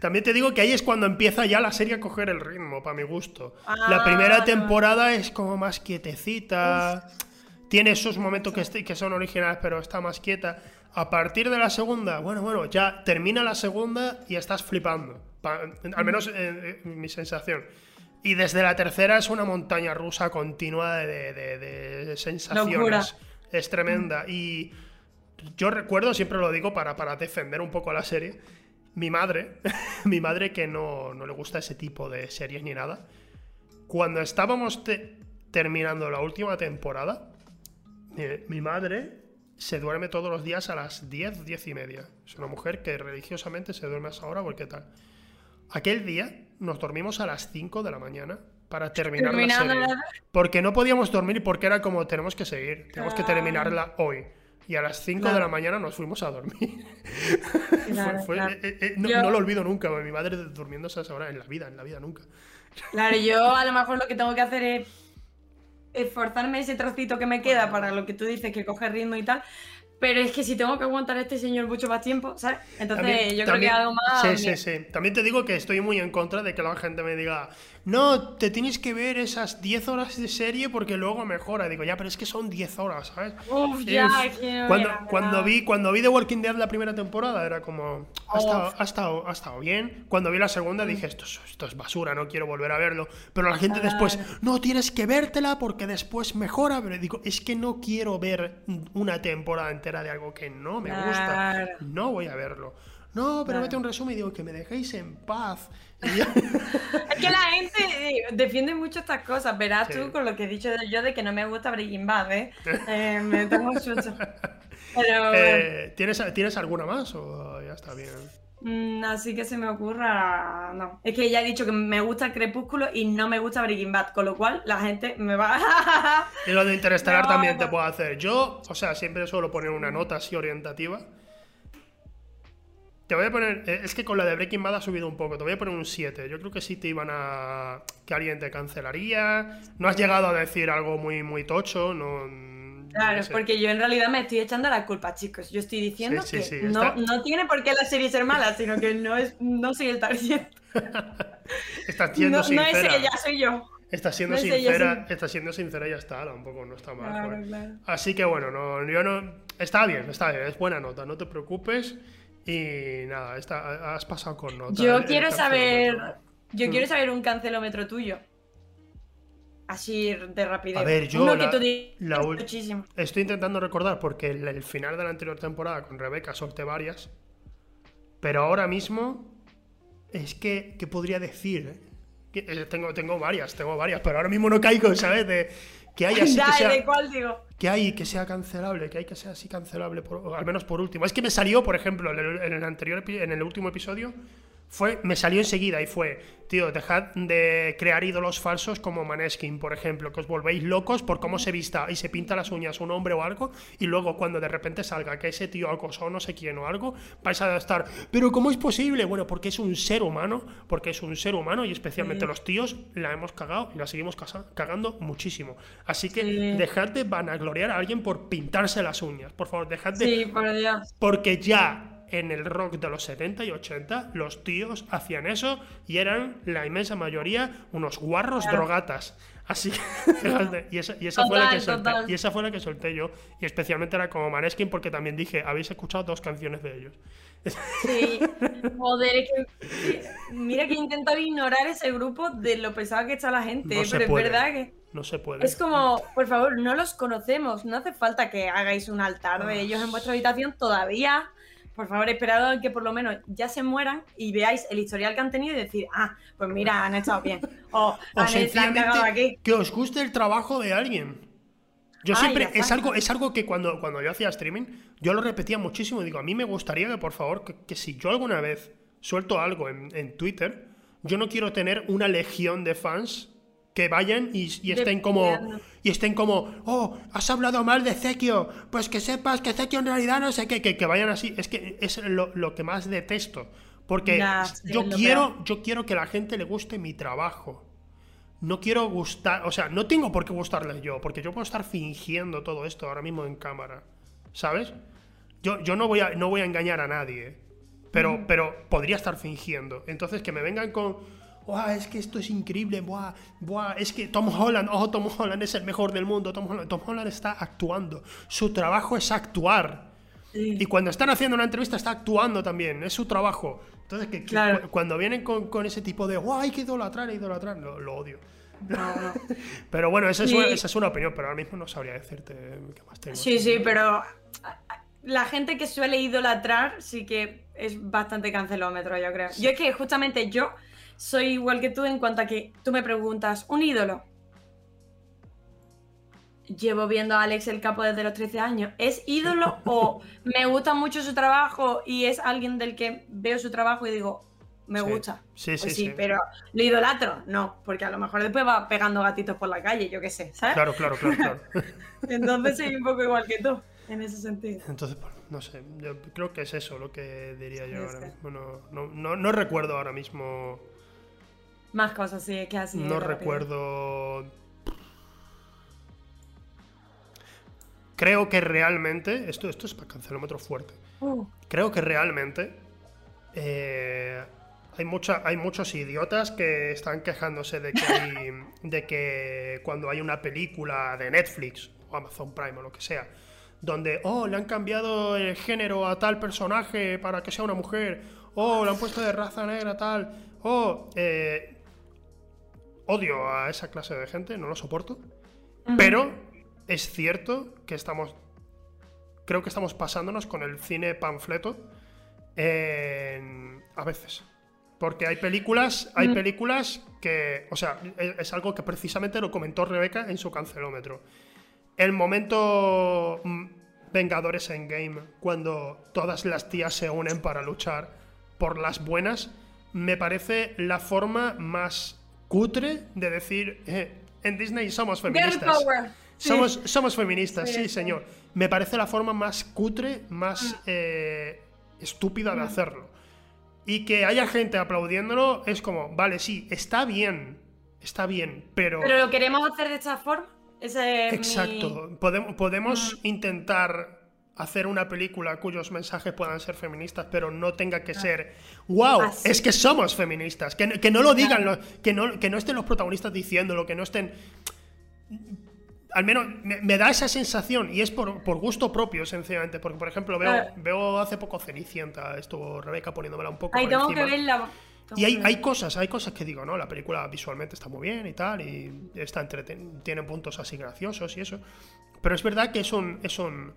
También te digo que ahí es cuando empieza ya la serie a coger el ritmo, para mi gusto. la Ah, primera no. temporada es como más quietecita. Tiene esos momentos que, est- que son originales, pero está más quieta. A partir de la segunda, bueno, bueno, ya termina la segunda y estás flipando. Pa- al menos eh, eh, mi sensación. Y desde la tercera es una montaña rusa continua de, de- de sensaciones. Locura. Es tremenda. Y yo recuerdo, siempre lo digo para, para defender un poco la serie, mi madre, mi madre que no, no le gusta ese tipo de series ni nada, cuando estábamos te- terminando la última temporada, eh, mi madre se duerme todos los días a las 10, 10 y media. Es una mujer que religiosamente se duerme a esa hora porque tal. Aquel día nos dormimos a las 5 de la mañana para terminar la serie. Porque no podíamos dormir porque era como tenemos que seguir, tenemos que Ah. terminarla hoy. y a las 5 de la mañana nos fuimos a dormir. Eh, eh, eh, no, lo olvido nunca, mi madre durmiendo a esa hora en la vida, en la vida nunca. Claro, yo a lo mejor lo que tengo que hacer es esforzarme ese trocito que me queda para lo que tú dices, que coge ritmo y tal, pero es que si tengo que aguantar a este señor mucho más tiempo, ¿sabes? Entonces yo creo que algo más. Sí, sí, sí. También te digo que estoy muy en contra de que la gente me diga, no, te tienes que ver esas 10 horas de serie porque luego mejora. Digo, ya, pero es que son 10 horas, ¿sabes? Uf, ya, cuando, cuando, vi, cuando vi The Walking Dead la primera temporada era como, ha estado, ha estado, ha estado, bien. Cuando vi la segunda dije, esto, esto es basura, no quiero volver a verlo. Pero la gente después, no, tienes que vértela porque después mejora. Pero digo, es que no quiero ver una temporada entera de algo que no me gusta. No voy a verlo. No, pero mete un resumen y digo que me dejéis en paz. es que la gente eh, defiende mucho estas cosas. Verás tú con lo que he dicho yo de que no me gusta Breaking Bad, ¿eh? eh me tengo chucho. Pero... Eh, ¿tienes, ¿Tienes alguna más o ya está bien? Mm, así que se me ocurra. No. Es que ya he dicho que me gusta Crepúsculo y no me gusta Breaking Bad, con lo cual la gente me va. y lo de Interestelar también te puedo hacer. Yo, o sea, siempre suelo poner una nota así orientativa. Te voy a poner. Eh, es que con la de Breaking Bad ha subido un poco. Te voy a poner un 7. Yo creo que sí te iban a. que alguien te cancelaría. No has llegado a decir algo muy, muy tocho. No. Claro, porque yo en realidad me estoy echando la culpa, chicos. Yo estoy diciendo que no, no, tiene por qué la serie ser mala, sino que no es no soy el target. Estás siendo sincera. No es ella, soy yo. Estás siendo sincera, está siendo sincera y ya está, un poco no está mal. Así que bueno, no, yo no. Está bien, está bien, es buena nota, no te preocupes. Y nada, has pasado con nota. Yo quiero saber. Yo quiero mm. saber un cancelómetro tuyo. Así de rapidez. A ver, yo. Estoy intentando recordar porque el, final de la anterior temporada con Rebeca solté varias. Pero ahora mismo. Es que. ¿Qué podría decir? Eh, tengo, tengo varias, tengo varias, pero ahora mismo no caigo, ¿sabes? De, que haya así que sea, que hay que sea cancelable, que hay que sea así cancelable, al menos por último. Es que me salió, por ejemplo, en el, en el anterior, en el último episodio, fue, me salió enseguida y fue, tío, dejad de crear ídolos falsos como Maneskin, por ejemplo, que os volvéis locos por cómo se vista y se pinta las uñas un hombre o algo, y luego cuando de repente salga que ese tío acosó no sé quién o algo, vais a estar, pero ¿cómo es posible? Bueno, porque es un ser humano, porque es un ser humano y especialmente los tíos la hemos cagado y la seguimos cagando muchísimo. Así que dejad de vanagloriar a alguien por pintarse las uñas, por favor, dejad de... Sí, por Dios. Porque ya en el rock de los 70 y 80 los tíos hacían eso y eran la inmensa mayoría unos guarros drogatas. Así y esa, y esa fue la que solté, y esa fue la que solté yo. Y especialmente era como Maneskin porque también dije, habéis escuchado dos canciones de ellos. Sí, joder, es que mira que he intentado ignorar ese grupo de lo pesado que está la gente, pero es verdad que no se puede. Es como, por favor, no los conocemos, no hace falta que hagáis un altar de ellos en vuestra habitación todavía por favor, esperad que por lo menos ya se mueran y veáis el historial que han tenido y decir, ah, pues mira, han estado bien. O, han, cagado aquí. Que os guste el trabajo de alguien. Yo siempre, es algo, es algo que cuando, cuando yo hacía streaming, yo lo repetía muchísimo. Digo, a mí me gustaría que, por favor, que, si yo alguna vez suelto algo en, en Twitter, yo no quiero tener una legión de fans que vayan y, estén como y estén como oh has hablado mal de Zekio. Pues que sepas que Zekio en realidad no sé qué que, vayan así. Es que es lo, que más detesto porque yo quiero yo quiero que la gente le guste mi trabajo. No quiero gustar o sea no tengo por qué gustarles yo porque yo puedo estar fingiendo todo esto ahora mismo en cámara sabes yo, yo no voy a no voy a engañar a nadie pero pero podría estar fingiendo. Entonces que me vengan con es que esto es increíble, buah, buah, es que Tom Holland, oh, Tom Holland es el mejor del mundo, Tom Holland, Tom Holland está actuando, su trabajo es actuar. Y cuando están haciendo una entrevista está actuando también, es su trabajo. Entonces, que, cuando vienen con, ese tipo de, guau, hay que idolatrar, idolatrar, lo, odio. pero bueno, esa es, una, esa es, una, opinión, pero ahora mismo no sabría decirte qué más tengo. Sí, sí, pero la gente que suele idolatrar sí que es bastante cancelómetro, yo creo. Yo es que justamente yo soy igual que tú en cuanto a que tú me preguntas, ¿un ídolo? Llevo viendo a Alex el Capo desde los 13 años. ¿Es ídolo o me gusta mucho su trabajo y es alguien del que veo su trabajo y digo, me gusta? Sí, sí, pues sí, Pero ¿lo idolatro? No, porque a lo mejor después va pegando gatitos por la calle, yo qué sé, ¿sabes? Claro, claro, claro, claro. Entonces soy un poco igual que tú. en ese sentido. Entonces, pues, no sé, yo creo que es eso lo que diría yo ahora mismo. No, no, no, recuerdo ahora mismo. Más cosas, sí, que así. No recuerdo. Creo que realmente. Esto, esto es para cancelómetro fuerte. Uh. Creo que realmente. Eh, hay, mucha, hay muchos idiotas que están quejándose de que, de que cuando hay una película de Netflix o Amazon Prime o lo que sea, donde, oh, le han cambiado el género a tal personaje para que sea una mujer, oh, le han puesto de raza negra tal, oh, eh, odio a esa clase de gente, no lo soporto, pero es cierto que estamos, creo que estamos pasándonos con el cine panfleto a veces. Porque hay películas, hay películas que, o sea, es algo que precisamente lo comentó Rebeca en su cancelómetro. El momento mm, Vengadores en Game, cuando todas las tías se unen para luchar por las buenas, me parece la forma más cutre de decir, eh, en Disney somos feministas. Somos, somos feministas, sí, señor. Me parece la forma más cutre, más mm. eh, estúpida de mm. hacerlo. Y que haya gente aplaudiéndolo es como, vale, sí, está bien, está bien, pero... Pero lo queremos hacer de esta forma. Exacto. Podemos, podemos intentar hacer una película cuyos mensajes puedan ser feministas, pero no tenga que ser, wow, es que somos feministas, que, no lo digan, que, no, que no estén los protagonistas diciéndolo, que no estén... Al menos me, da esa sensación, y es por, gusto propio, sencillamente, porque, por ejemplo, veo, veo hace poco Cenicienta, estuvo Rebeca poniéndomela un poco. Ahí tengo que verla. Y hay, hay, cosas, hay cosas que digo, ¿no? La película visualmente está muy bien y tal, y está tiene puntos así graciosos y eso. Pero es verdad que es un, es un.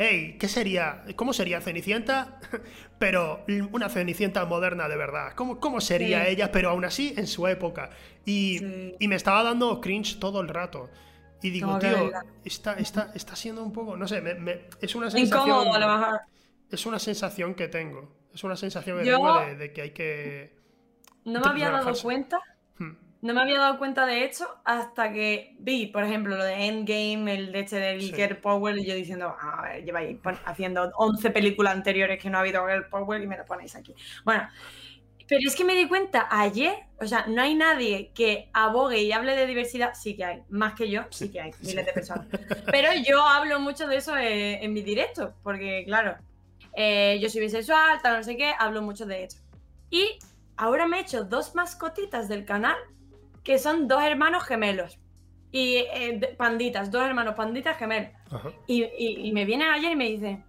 Hey, ¿qué sería? ¿Cómo sería Cenicienta? pero una Cenicienta moderna de verdad. ¿Cómo, cómo sería ella? Pero aún así en su época. Y, y, me estaba dando cringe todo el rato. Y digo, tío, está, está, está siendo un poco. No sé, me, es una sensación. Es una sensación que tengo. Es una sensación que tengo de que hay que no me había dado cuenta. Hmm. No me había dado cuenta de hecho hasta que vi, por ejemplo, lo de Endgame, el de este de Girl Power, y yo diciendo, a ver, lleváis haciendo 11 películas anteriores que no ha habido Girl Power y me lo ponéis aquí. Bueno, pero es que me di cuenta ayer, o sea, no hay nadie que abogue y hable de diversidad, sí que hay, más que yo, sí que hay, miles de personas. Pero yo hablo mucho de eso eh, en, mi directo, porque claro, eh, yo soy bisexual, tal, no sé qué, hablo mucho de eso. Y ahora me he hecho dos mascotitas del canal que son dos hermanos gemelos. Y eh, panditas, dos hermanos panditas gemelos. Y, me vienen ayer y me dicen,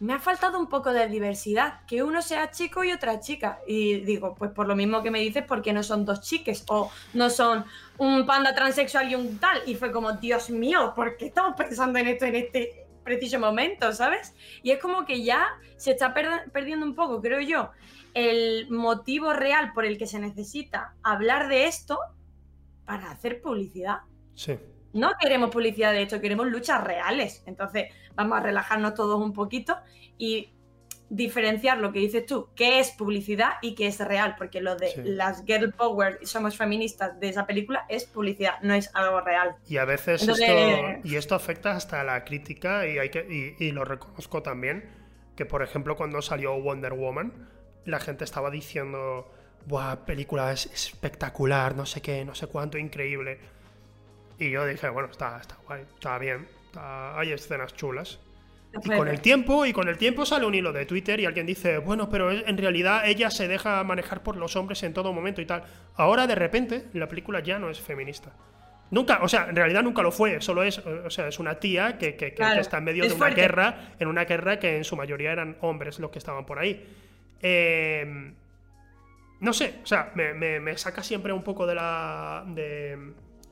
me ha faltado un poco de diversidad, que uno sea chico y otra chica. Y digo, pues por lo mismo que me dices, porque no son dos chiques o no son un panda transexual y un tal. Y fue como, Dios mío, ¿por qué estamos pensando en esto en este preciso momento, sabes? Y es como que ya se está perdiendo un poco, creo yo, el motivo real por el que se necesita hablar de esto para hacer publicidad. Sí. No queremos publicidad, de hecho, queremos luchas reales. Entonces, vamos a relajarnos todos un poquito y diferenciar lo que dices tú, qué es publicidad y qué es real, porque lo de las girl power y somos feministas de esa película es publicidad, no es algo real. Y a veces esto, y esto afecta hasta la crítica y, hay que, y lo reconozco también, que por ejemplo cuando salió Wonder Woman, la gente estaba diciendo, Buah, película es espectacular, no sé qué, no sé cuánto, increíble. Y yo dije, bueno, está, está guay, está bien, hay escenas chulas. Y con el tiempo, y con el tiempo sale un hilo de Twitter y alguien dice, bueno, pero en realidad ella se deja manejar por los hombres en todo momento y tal. Ahora de repente la película ya no es feminista. Nunca, o sea, en realidad nunca lo fue, solo es, o sea, es una tía que, que, está en medio de una guerra, en una guerra que en su mayoría eran hombres los que estaban por ahí. Eh, no sé, o sea, me, saca siempre un poco de la, de,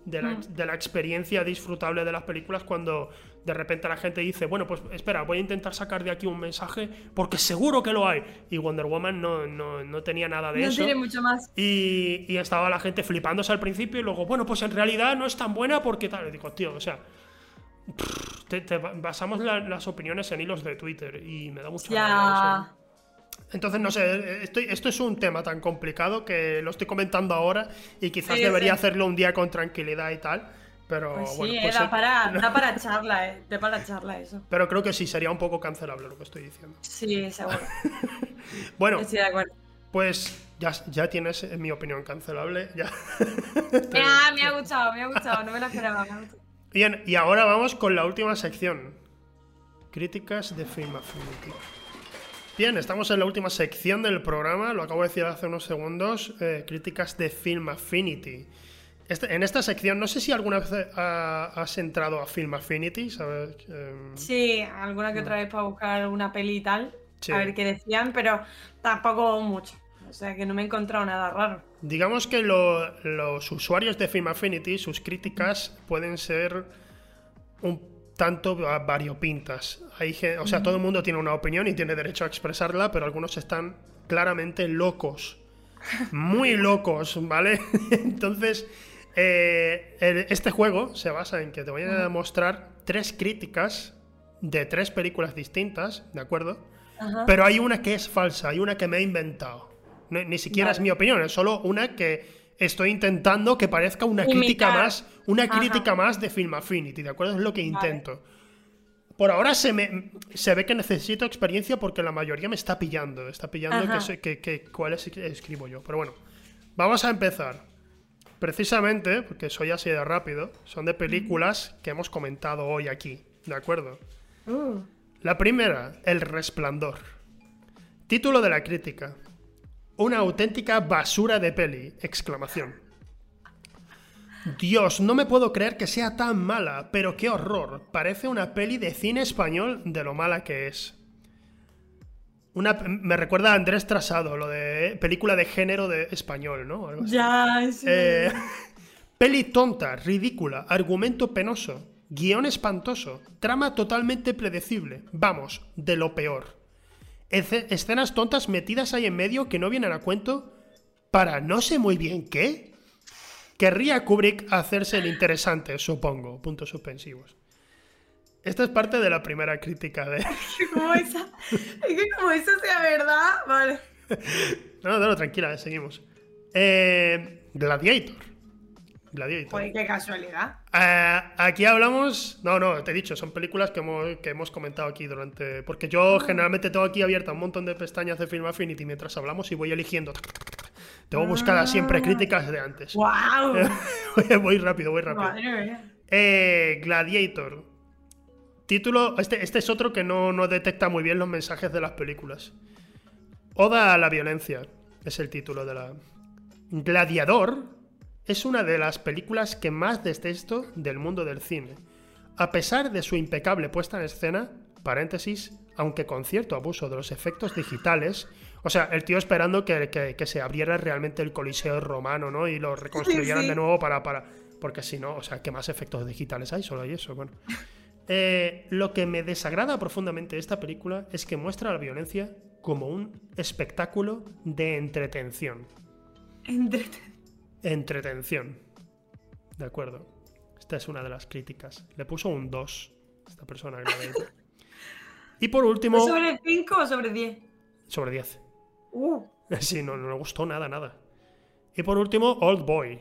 la, mm. de, la, experiencia disfrutable de las películas cuando de repente la gente dice, bueno, pues espera, voy a intentar sacar de aquí un mensaje porque seguro que lo hay. Y Wonder Woman no, no, tenía nada de eso. No tiene mucho más. Y, y, estaba la gente flipándose al principio y luego, bueno, pues en realidad no es tan buena porque tal. Y digo, tío, o sea, te, basamos las opiniones en hilos de Twitter y me da mucha ya. Entonces, no sé, estoy, esto es un tema tan complicado que lo estoy comentando ahora y quizás debería hacerlo un día con tranquilidad y tal. Pero Pues sí, bueno, eh, pues, da, eh, para, da para charla, eh. Da para charla eso. pero creo que sí sería un poco cancelable lo que estoy diciendo. Sí, seguro. Bueno, Estoy de acuerdo. pues ya, ya tienes, en mi opinión, cancelable. Ya. Ah, me ha gustado, me ha gustado. No me lo esperaba. me ha gustado. Bien, y ahora vamos con la última sección. Críticas de Film Affinity. Bien, estamos en la última sección del programa, lo acabo de decir hace unos segundos, eh, críticas de Film Affinity. Este- en esta sección, no sé si alguna vez ha- has entrado a Film Affinity, ¿sabes? Em, Sí, alguna que otra vez para buscar alguna peli y tal. Sí. A ver qué decían, pero tampoco mucho. O sea que no me he encontrado nada raro. Digamos que lo- los usuarios de Film Affinity, sus críticas pueden ser un tanto va- variopintas. Hay o sea, todo el mundo tiene una opinión y tiene derecho a expresarla, pero algunos están claramente locos. Muy locos, ¿vale? Entonces, eh, este juego se basa en que te voy a mostrar tres críticas de tres películas distintas, ¿de acuerdo? Ajá. Pero hay una que es falsa, hay una que me he inventado. Ni siquiera es mi opinión, es solo una que estoy intentando que parezca una Imitar. crítica más, una Ajá. crítica más de Film Affinity, ¿de acuerdo? Es lo que Vale. intento. Por ahora se, me, se ve que necesito experiencia porque la mayoría me está pillando, está pillando que, que, que- cuáles escribo yo. Pero bueno, vamos a empezar. Precisamente, porque soy así de rápido, son de películas que hemos comentado hoy aquí, ¿de acuerdo? Uh, La primera, El Resplandor. Título de la crítica. Una auténtica basura de peli. Exclamación. Dios, no me puedo creer que sea tan mala, pero qué horror. Parece una peli de cine español de lo mala que es. Una, me recuerda a Andrés Trasado, lo de película de género de español, ¿no? Algo así. ya, sí. Eh, peli tonta, ridícula, argumento penoso, guion espantoso, trama totalmente predecible. Vamos, de lo peor. Escenas tontas metidas ahí en medio que no vienen a cuento para no sé muy bien qué. Querría Kubrick hacerse el interesante, supongo. Puntos suspensivos. Esta es parte de la primera crítica de... como esa, es que como eso sea verdad, vale. No, tranquila, seguimos. Eh, Gladiator. Gladiator. Joder, qué casualidad. Eh, aquí hablamos. No, no, te he dicho, son películas que hemos, que hemos comentado aquí durante. Porque yo generalmente tengo aquí abierta un montón de pestañas de Film Affinity mientras hablamos y voy eligiendo. Tengo buscadas siempre críticas de antes. ¡Wow! voy rápido, voy rápido. Madre mía. Eh, Gladiator. Título. Este, este es otro que no, no detecta muy bien los mensajes de las películas. Oda a la violencia. Es el título de la. Gladiador es una de las películas que más detesto del mundo del cine. A pesar de su impecable puesta en escena, paréntesis, aunque con cierto abuso de los efectos digitales, o sea, el tío esperando que, que- que se abriera realmente el coliseo romano, ¿no? Y lo reconstruyeran sí. de nuevo para, para... Porque si no, o sea, ¿qué más efectos digitales hay? Solo hay eso, bueno. Eh, lo que me desagrada profundamente de esta película es que muestra la violencia como un espectáculo de entretención. Entreten- Entretención. De acuerdo. Esta es una de las críticas. Le puso un 2 esta persona. Y por último, ¿Sobre 5 o sobre 10? sobre 10. Uh, Sí, no, no me gustó nada, nada. Y por último, Old Boy.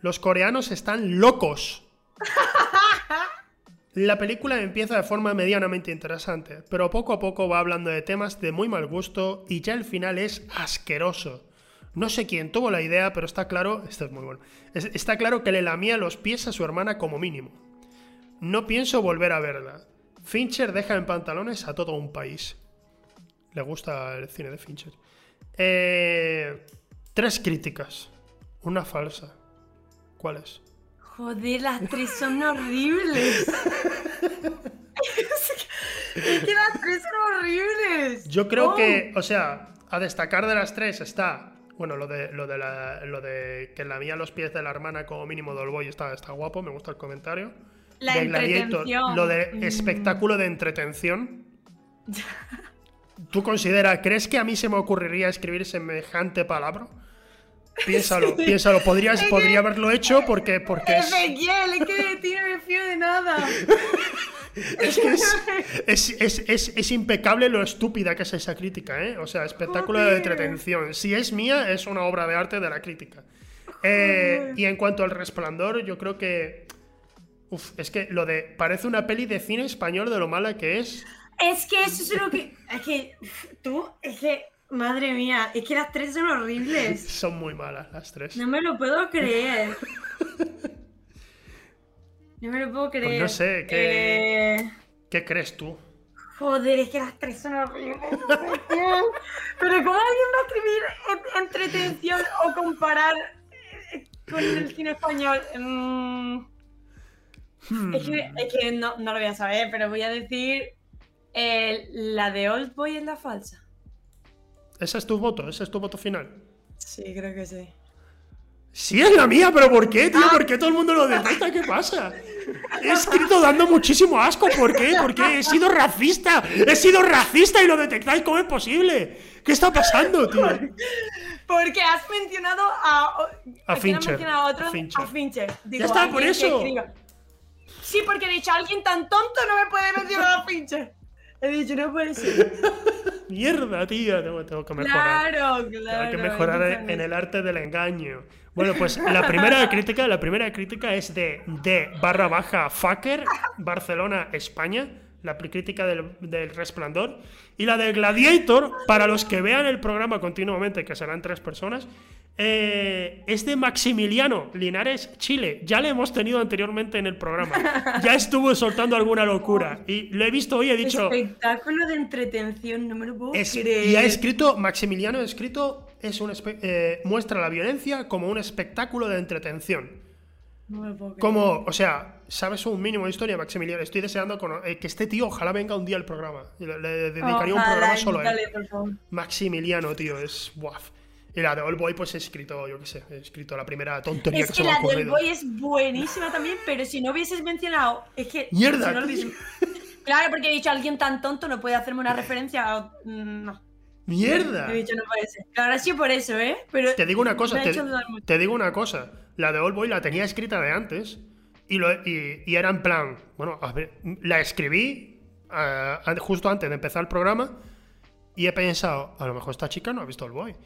Los coreanos están locos. La película empieza de forma medianamente interesante, pero poco a poco va hablando de temas de muy mal gusto y ya el final es asqueroso. No sé quién tuvo la idea, pero está claro, esto es muy bueno, es- está claro que le lamía los pies a su hermana como mínimo. No pienso volver a verla. Fincher deja en pantalones a todo un país. Le gusta el cine de Fincher. Eh, tres críticas. Una falsa. ¿Cuáles? joder, las tres son horribles. es que las tres son horribles. Yo creo Oh. que, o sea, a destacar de las tres está. Bueno, lo de, lo de, la- lo de que la mía los pies de la hermana como mínimo del boy está, está guapo, me gusta el comentario. La De Gladiator, entretención. lo de Mm. espectáculo de entretención. ¿Tú consideras, crees que a mí se me ocurriría escribir semejante palabra? Piénsalo, piénsalo. Podrías, podría haberlo hecho porque, porque es, Ezequiel, es que de ti no me fío de nada. es que es, es, es- es- impecable lo estúpida que es esa crítica, ¿eh? O sea, espectáculo de Joder. entretención. Si es mía, es una obra de arte de la crítica. Eh, y en cuanto al resplandor, yo creo que. Uf, es que lo de. Parece una peli de cine español de lo mala que es. Es que eso es lo que. Es que. Tú, es que. Madre mía, es que las tres son horribles. Son muy malas las tres. No me lo puedo creer. No me lo puedo creer. Pues no sé, ¿qué, Eh, ¿qué crees tú? Joder, es que las tres son horribles. Pero ¿cómo alguien va a escribir en- entretención o comparar eh, con el cine español? Mm, Hmm. es que, es que no, no lo voy a saber, pero voy a decir eh, la de Old Boy es la falsa. ¿Ese es tu voto? ¿Ese es tu voto final? Sí, creo que sí. Sí, es la mía, pero ¿por qué, tío? ¿Por qué todo el mundo lo detesta? ¿Qué pasa? He escrito dando muchísimo asco. ¿Por qué? ¿Por qué? He sido racista. He sido racista y lo detectáis. ¿Cómo es posible? ¿Qué está pasando, tío? Porque has mencionado a. A Fincher, mencionado a otro? a Fincher. A Fincher. Digo, está, por eso. Sí, porque he dicho, alguien tan tonto no me puede mencionar a Fincher. He dicho, no puede ser. Mierda, tío. Tengo, tengo que mejorar. Claro, Tengo claro. que mejorar en el arte del engaño. Bueno, pues la primera crítica, la primera crítica es de, de barra baja fucker, Barcelona, España. La crítica del, del resplandor. Y la de Gladiator, para los que vean el programa continuamente, que serán tres personas, eh, es de Maximiliano Linares, Chile. Ya le hemos tenido anteriormente en el programa. Ya estuvo soltando alguna locura. Y lo he visto hoy he dicho. Espectáculo de entretención, no me lo puedo Es- creer. y ha escrito, Maximiliano ha escrito, es un eh, muestra la violencia como un espectáculo de entretención. No me lo puedo creer. Como, o sea, ¿sabes un mínimo de historia, Maximiliano? Estoy deseando eh, que este tío ojalá venga un día al programa. Le, le dedicaría un programa solo a él. invítale, por favor. Maximiliano, tío, es guaf. Y la de All Boy, pues he escrito, yo qué sé, he escrito la primera tontería Es que, que se me ha la del ocurrido. Boy es buenísima también, pero si no hubieses mencionado. Es que. Mierda, si no lo tío. hubiese- Claro, porque he dicho alguien tan tonto no puede hacerme una referencia a. mm, No. ¡Mierda! He dicho no puede ser. Claro, sí por eso, ¿eh? Pero Te digo una cosa, te, digo una cosa. La de All Boy la tenía escrita de antes y, lo, y, y era en plan, bueno, a ver, la escribí eh, justo antes de empezar el programa y he pensado, a lo mejor esta chica no ha visto All Boy.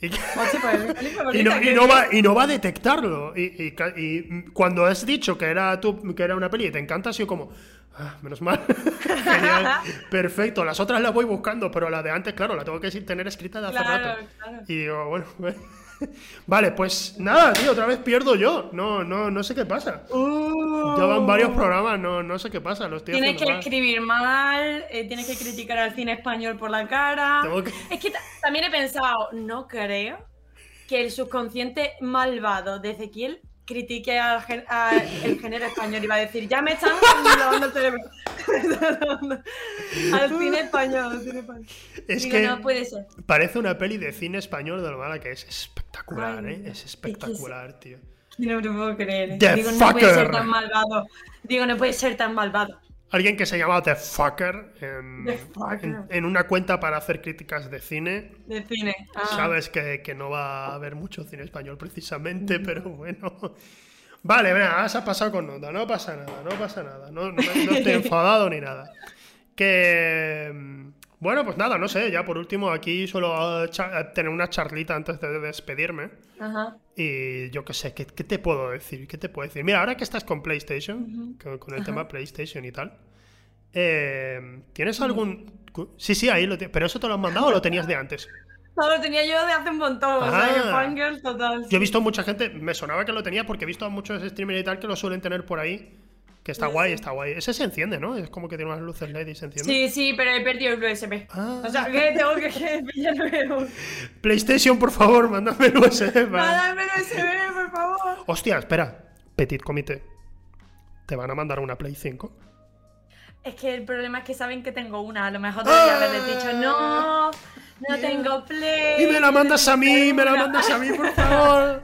Y, no, y que- no va, y no va a detectarlo. Y, cuando has dicho que era, tu, que era una peli y te encanta, ha sido como, "Ah, menos mal. Genial, perfecto. Las otras las voy buscando, pero la de antes, claro, la tengo que tener escrita de hace Claro, rato. claro. Y digo, bueno, vale, pues nada, tío, otra vez pierdo yo. No, no, no sé qué pasa. Uh, Ya van varios programas, no, no sé qué pasa. Lo estoy Tienes que mal. escribir mal, eh, tienes que criticar al cine español por la cara. Que- Es que ta- también he pensado, no creo que el subconsciente malvado de Ezequiel critique al, gen- a el género español y va a decir, ya me están lavando el cerebro. al cine español, al cine español. Es Digo, que no puede ser. parece una peli de cine español de lo mala que es. Espectacular, Ay, ¿eh? Es espectacular, tío. No me lo puedo creer. Digo, no puede ser tan malvado. Digo, no puede ser tan malvado. Alguien que se llama The Fucker en, The Fucker. en- en una cuenta para hacer críticas de cine. De cine. Ah. Sabes que, que no va a haber mucho cine español precisamente, pero bueno. Vale, venga, vas a pasar con nota. No pasa nada, no pasa nada. No, no- no estoy enfadado ni nada. Que. Bueno, pues nada, no sé. Ya por último, aquí suelo cha- eh, tener una charlita antes de despedirme. Ajá. Y yo qué sé, ¿qué, qué te puedo decir? ¿Qué te puedo decir? Mira, ahora que estás con PlayStation, con, con el tema PlayStation y tal, eh, ¿tienes algún...? Sí, sí, ahí lo tienes. ¿Pero eso te lo han mandado o lo tenías de antes? No, lo tenía yo de hace un montón. O sea, que Ah. fangirl total. Yo he visto mucha gente, me sonaba que lo tenía porque he visto a muchos streamers y tal que lo suelen tener por ahí. Que está guay, está guay. Ese se enciende, ¿no? Es como que tiene unas luces LED y se enciende. Sí, sí, pero he perdido el USB. Ah. O sea, que tengo que, que pillarme PlayStation, por favor, mándame el USB. Mándame el USB, por favor. Hostia, espera. Petit Comité. ¿Te van a mandar una Play 5? Es que el problema es que saben que tengo una. A lo mejor debería haberles dicho, no, no tengo play. Y me la mandas a mí, me la Una". mandas a mí, por favor.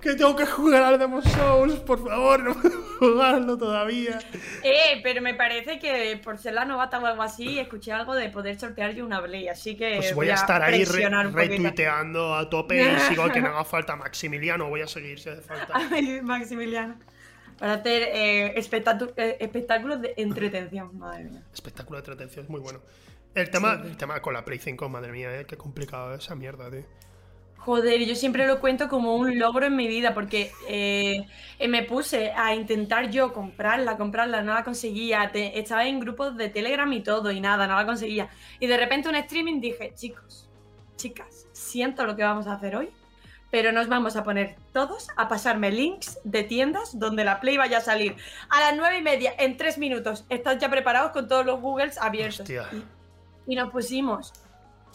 Que tengo que jugar al Demon Souls, por favor, no puedo jugarlo todavía. Eh, pero me parece que por ser la novata o algo así, escuché algo de poder sortear yo una Play, así que Pues voy a estar ahí re- retuiteando a tope y sigo que no haga falta Maximiliano, voy a seguir si hace falta. Ay, Maximiliano. Para hacer eh, eh, espectáculos de entretención, madre mía. Espectáculo de entretención, es muy bueno. El tema, el tema con la Play 5, madre mía, eh, qué complicado esa mierda, tío. Joder, yo siempre lo cuento como un logro en mi vida porque eh, eh, me puse a intentar yo comprarla, comprarla, no la conseguía. estaba en grupos de Telegram y todo y nada, no la conseguía. Y de repente un streaming dije, chicos, chicas, siento lo que vamos a hacer hoy, pero nos vamos a poner todos a pasarme links de tiendas donde la Play vaya a salir a las nueve y media en tres minutos. Están ya preparados con todos los Googles abiertos. y nos pusimos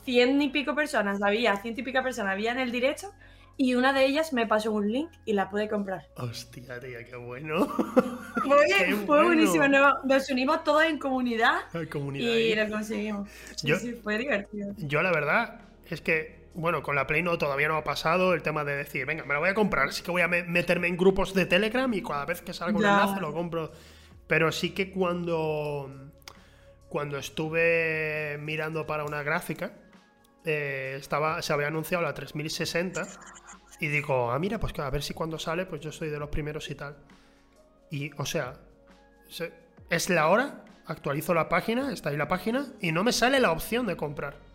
cien y pico personas había, ciento y pico personas había en el directo y una de ellas me pasó un link y la pude comprar. Hostia, tía, qué bueno. fue buenísimo. Nos unimos todos en comunidad, y lo conseguimos. Sí, sí, fue divertido. Yo la verdad es que, bueno, con la Play no todavía no ha pasado el tema de decir, venga, me la voy a comprar, así que voy a meterme en grupos de Telegram y cada vez que salga un enlace lo compro. Pero sí que cuando, cuando estuve mirando para una gráfica, eh, estaba, se había anunciado la 3060 y digo, ah, mira, pues a ver si cuando sale, pues yo soy de los primeros y tal. Y, o sea, es la hora, actualizo la página, está ahí la página, y no me sale la opción de comprar.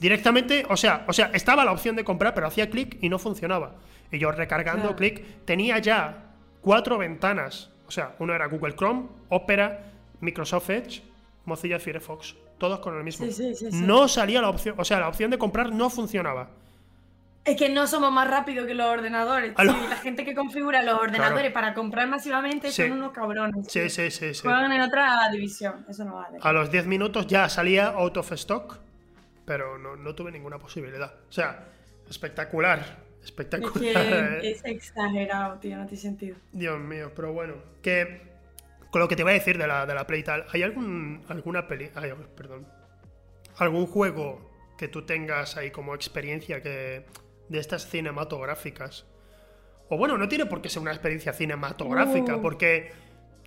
Directamente, o sea, o sea, estaba la opción de comprar, pero hacía clic y no funcionaba. Y yo recargando clic, tenía ya cuatro ventanas. O sea, uno era Google Chrome, Opera, Microsoft Edge, Mozilla Firefox todos con el mismo. no salía la opción, o sea, la opción de comprar no funcionaba. Es que no somos más rápidos que los ordenadores. La gente que configura los ordenadores para comprar masivamente son unos cabrones. Sí, sí, sí. Juegan en otra división. Eso no vale. A los 10 minutos ya salía out of stock, pero no, tuve ninguna posibilidad. O sea, espectacular. Espectacular. Es, exagerado, tío, no tiene sentido. Dios mío, pero bueno. Que con lo que te voy a decir de la, de la Play tal, ¿hay algún, alguna peli... perdón. ¿Algún juego que tú tengas ahí como experiencia que de estas cinematográficas? O bueno, no tiene por qué ser una experiencia cinematográfica, uh. porque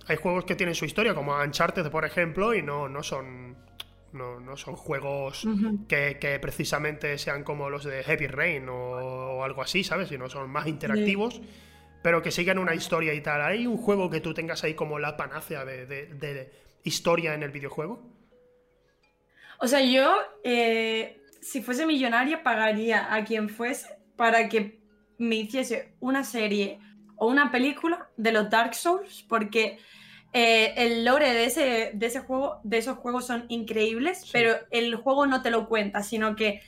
hay juegos que tienen su historia, como Uncharted, por ejemplo, y no, no son. No, son juegos que, precisamente sean como los de Heavy Rain o, algo así, ¿sabes? Sino son más interactivos pero que sigan una historia y tal. ¿Hay un juego que tú tengas ahí como la panacea de, historia en el videojuego? O sea, yo, eh, si fuese millonaria, pagaría a quien fuese para que me hiciese una serie o una película de los Dark Souls, porque eh, el lore de ese, de ese juego, de esos juegos son increíbles, pero el juego no te lo cuenta, sino que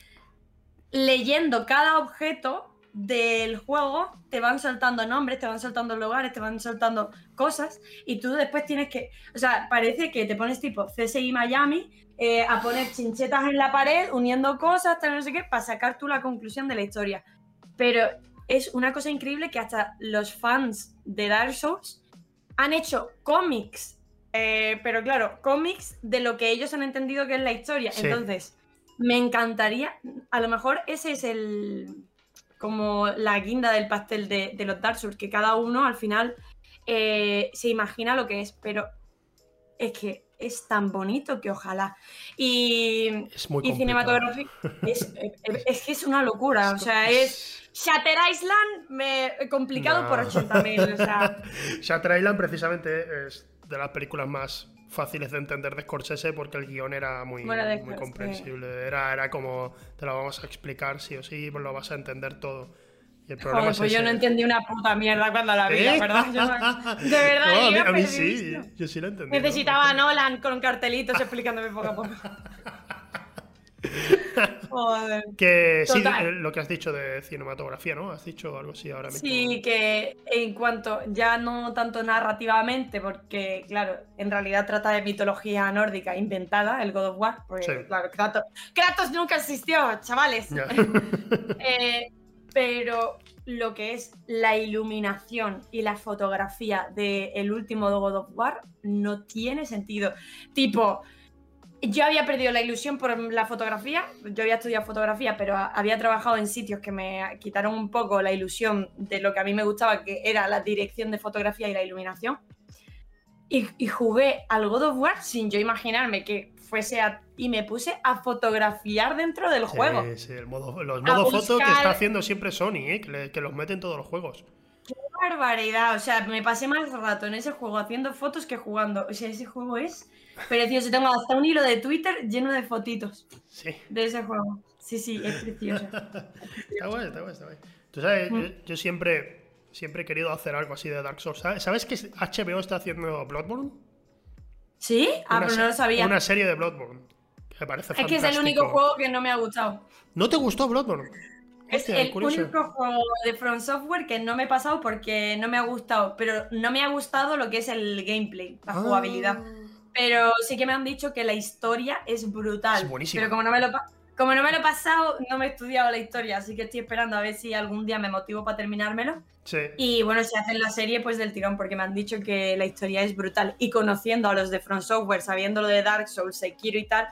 leyendo cada objeto del juego te van saltando nombres, te van saltando lugares, te van saltando cosas y tú después tienes que, o sea, parece que te pones tipo CSI Miami eh, a poner chinchetas en la pared, uniendo cosas, tal, no sé qué, para sacar tú la conclusión de la historia. Pero es una cosa increíble que hasta los fans de Dark Souls han hecho cómics, eh, pero claro, cómics de lo que ellos han entendido que es la historia. Entonces, me encantaría, a lo mejor ese es el como la guinda del pastel de, los Dark Souls, que cada uno al final eh, se imagina lo que es, pero es que es tan bonito que ojalá. Y, es muy y cinematográfico es, que es una locura, o sea, es Shatter Island me, complicado por 80.000. O sea. Shatter Island precisamente es de las películas más fáciles de entender de Scorsese porque el guion era muy, muy comprensible. Era, era como, te lo vamos a explicar sí o sí, pues lo vas a entender todo. Y el problema pues yo no entendí una puta mierda cuando la vi, ¿Eh? ¿verdad? de verdad, a mí, sí, yo sí la entendí. Necesitaba a Nolan con cartelitos explicándome poco a poco. Que sí, eh, lo que has dicho de cinematografía, ¿no? Has dicho algo así ahora mismo. Sí, que en cuanto, ya no tanto narrativamente, porque, claro, en realidad trata de mitología nórdica inventada, el God of War, porque, claro, Kratos, nunca existió, chavales. Eh, pero lo que es la iluminación y la fotografía del último God of War no tiene sentido. Tipo, yo había perdido la ilusión por la fotografía, yo había estudiado fotografía, pero había trabajado en sitios que me quitaron un poco la ilusión de lo que a mí me gustaba, que era la dirección de fotografía y la iluminación. Y, jugué al God of War sin yo imaginarme que fuese a... Y me puse a fotografiar dentro del juego. Sí, el modo, los modos foto que está haciendo siempre Sony, ¿eh? que, que los mete en todos los juegos. Qué barbaridad. O sea, me pasé más rato en ese juego haciendo fotos que jugando. O sea, ese juego es precioso. Tengo hasta un hilo de Twitter lleno de fotitos de ese juego. Sí, sí, es preciosa. está guay, está guay, está guay. Tú sabes, yo, yo siempre, siempre he querido hacer algo así de Dark Souls. ¿Sabes, ¿Sabes que HBO está haciendo Bloodborne? ¿Sí? Ah, Una pero no lo sabía. Una serie de Bloodborne. Que me parece Es que es el único juego que no me ha gustado. ¿No te gustó Bloodborne? Es Hostia, el curioso. único juego de From Software que no me he pasado porque no me ha gustado. Pero no me ha gustado lo que es el gameplay, la Ah. jugabilidad. Pero sí que me han dicho que la historia es brutal. Es buenísima. Pero como no me lo como no me lo he pasado, no me he estudiado la historia, así que estoy esperando a ver si algún día me motivo para terminármelo. Sí. Y bueno, si hacen la serie, pues del tirón, porque me han dicho que la historia es brutal. Y conociendo a los de From Software, sabiendo lo de Dark Souls, Sekiro y tal,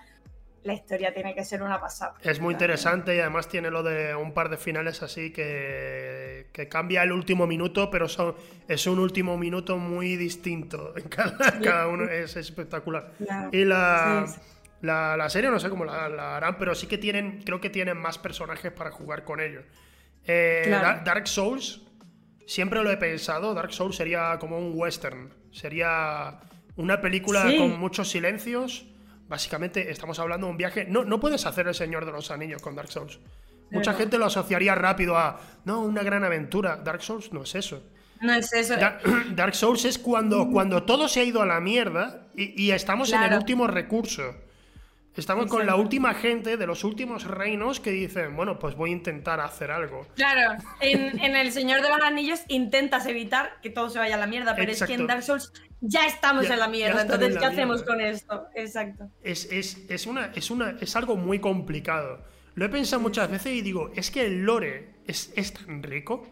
la historia tiene que ser una pasada. Es muy interesante y además tiene lo de un par de finales así que, que cambia el último minuto, pero son, es un último minuto muy distinto. En cada, cada uno es espectacular. Claro. Y la, Sí, sí. la, la serie no sé cómo la, la harán, pero sí que tienen, creo que tienen más personajes para jugar con ellos. Eh, Claro. Dark Souls, siempre lo he pensado, Dark Souls sería como un western, sería una película Sí. con muchos silencios. Básicamente estamos hablando de un viaje. No, no puedes hacer el Señor de los Anillos con Dark Souls. Mucha gente lo asociaría rápido a, no, una gran aventura. Dark Souls no es eso. No es eso. Da- Dark Souls es cuando, cuando todo se ha ido a la mierda y, y estamos en el último recurso. Estamos con la última gente de los últimos reinos que dicen, bueno, pues voy a intentar hacer algo. Claro, en, en El Señor de los Anillos intentas evitar que todo se vaya a la mierda, pero es que en Dark Souls ya estamos Ya- en la mierda. Entonces, en ¿qué hacemos con esto? Exacto. Es, es- es una, es, una, es algo muy complicado. Lo he pensado muchas veces y digo, es que el lore es, es tan rico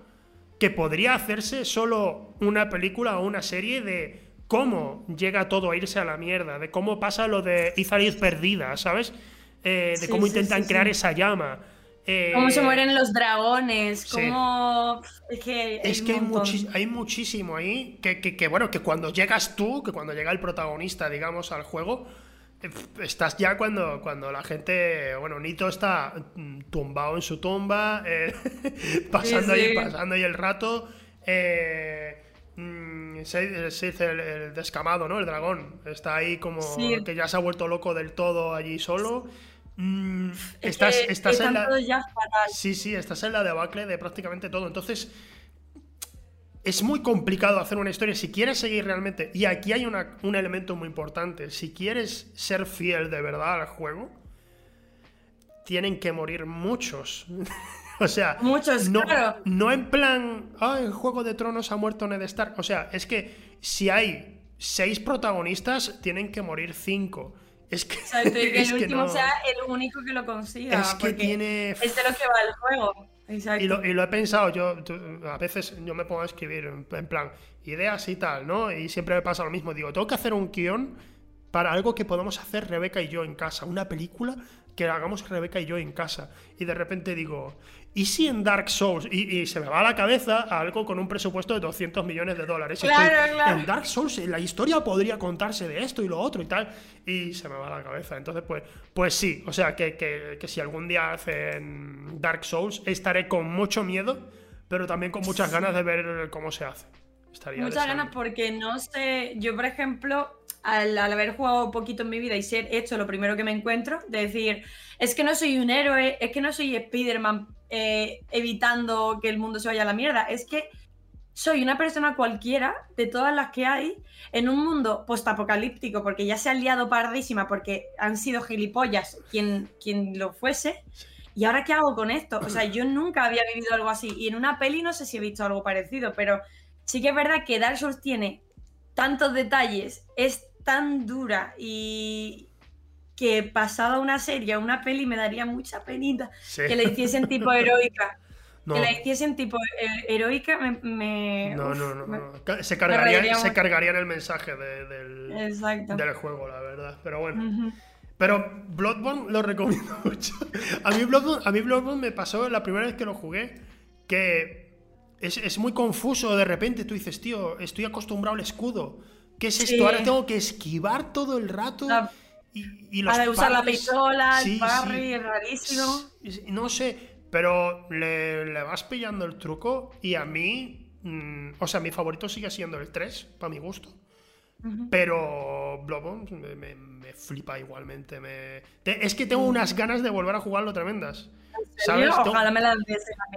que podría hacerse solo una película o una serie de cómo llega todo a irse a la mierda, de cómo pasa lo de Izariz perdida, ¿sabes? Eh, de Sí, cómo sí, intentan sí, crear esa llama. Eh, Cómo se mueren los dragones, cómo... Es que, Es un que hay, muchísimo ahí que, que- que, bueno, que cuando llegas tú, que cuando llega el protagonista, digamos, al juego, estás ya cuando, cuando la gente, bueno, Nito está mm, tumbado en su tumba, eh, pasando, Sí, ahí, sí. pasando ahí el rato, eh, se, se dice el, el descamado, ¿no? El dragón, está ahí como Sí. que ya se ha vuelto loco del todo allí solo. Mm, Es estás que estás en la... todos ya fatal. Sí, sí, estás en la debacle de prácticamente todo. Entonces, es muy complicado hacer una historia. Si quieres seguir realmente, y aquí hay una- un elemento muy importante, si quieres ser fiel de verdad al juego, tienen que morir muchos. o sea, Muchos, no, claro. no en plan, ah, en Juego de Tronos ha muerto Ned Stark. O sea, es que si hay seis protagonistas, tienen que morir cinco. Es que, el que último no. sea el único que lo consiga. Es que tiene- Es de lo que va el juego. Exacto. Y lo, y lo he pensado, yo a veces yo me pongo a escribir en, en plan ideas y tal, ¿no? Y siempre me pasa lo mismo, digo, tengo que hacer un guion para algo que podamos hacer Rebeca y yo en casa, una película que hagamos Rebeca y yo en casa. Y de repente digo, ¿y si en Dark Souls? Y, y se me va a la cabeza algo con un presupuesto de 200 millones de dólares. Claro, estoy, claro. En Dark Souls la historia podría contarse de esto y lo otro y tal. Y se me va a la cabeza. Entonces, pues, pues sí, o sea, que, que- que si algún día hacen Dark Souls, estaré con mucho miedo, pero también con muchas ganas de ver cómo se hace. Estaría Muchas ganas porque no sé, yo por ejemplo, al, haber jugado poquito en mi vida y ser hecho lo primero que me encuentro, de decir, es que no soy un héroe, es que no soy Spider-Man eh, evitando que el mundo se vaya a la mierda, es que soy una persona cualquiera de todas las que hay en un mundo postapocalíptico, porque ya se ha liado pardísima porque han sido gilipollas quien, quien lo fuese. ¿Y ahora qué hago con esto? O sea, yo nunca había vivido algo así. Y en una peli no sé si he visto algo parecido, pero sí que es verdad que Dark Souls tiene tantos detalles, es tan dura y que pasada una serie, una peli, me daría mucha penita Sí. que la hiciesen tipo heroica. No, Que la hiciesen tipo eh, heroica me... me- no, no, no, no. Se cargarían, se cargarían el mensaje de- del, Exacto. del juego, la verdad. Pero bueno. Ujú. Pero Bloodborne lo recomiendo mucho. A mí Bloodborne, a mí Bloodborne me pasó la primera vez que lo jugué que es, es muy confuso. De repente tú dices, tío, estoy acostumbrado al escudo. ¿Qué es esto? Sí. Ahora tengo que esquivar todo el rato. La- y, y los de usar la pistola, Sí, el parry, sí. es rarísimo. No sé, pero le, le vas pillando el truco y a mí, mm, o sea, mi favorito sigue siendo el 3, para mi gusto. Pero Bloodborne me, me, flipa igualmente. Me... es que tengo unas ganas de volver a jugarlo tremendas. ¿Sabes? Ojalá me la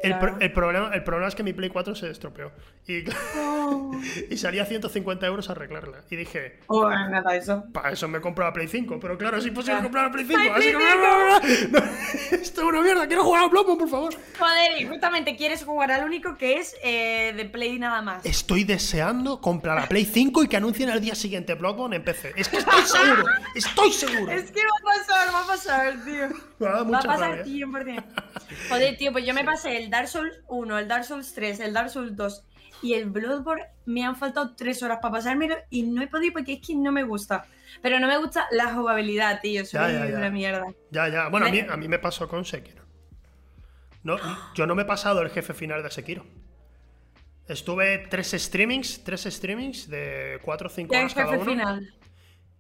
el, el, problema, el problema es que mi Play 4 se estropeó. Y, oh. Y salía 150 euros a arreglarla. Y dije. Oh, nada, eso. Para eso me compro la Play 5. Pero claro, es imposible ah. comprar la Play 5. Así que. esto es una mierda. Quiero jugar a Bloodborne, por favor. Joder, y justamente quieres jugar al único que es eh, de Play nada más. Estoy deseando comprar la Play 5 y que anuncien al día siguiente Bloodborne en PC. Es que estoy seguro. estoy seguro. Es que va a pasar, va a pasar, tío. va a pasar 100%. Joder, tío, pues yo me pasé el Dark Souls 1, el Dark Souls 3, el Dark Souls 2 y el Bloodborne. Me han faltado tres horas para pasármelo y no he podido porque es que no me gusta. Pero no me gusta la jugabilidad, tío. Soy una mierda. Ya, ya. Bueno, a mí, a mí me pasó con Sekiro. No, yo no me he pasado el jefe final de Sekiro. Estuve tres streamings, tres streamings de 4 o 5 horas cada uno. Final?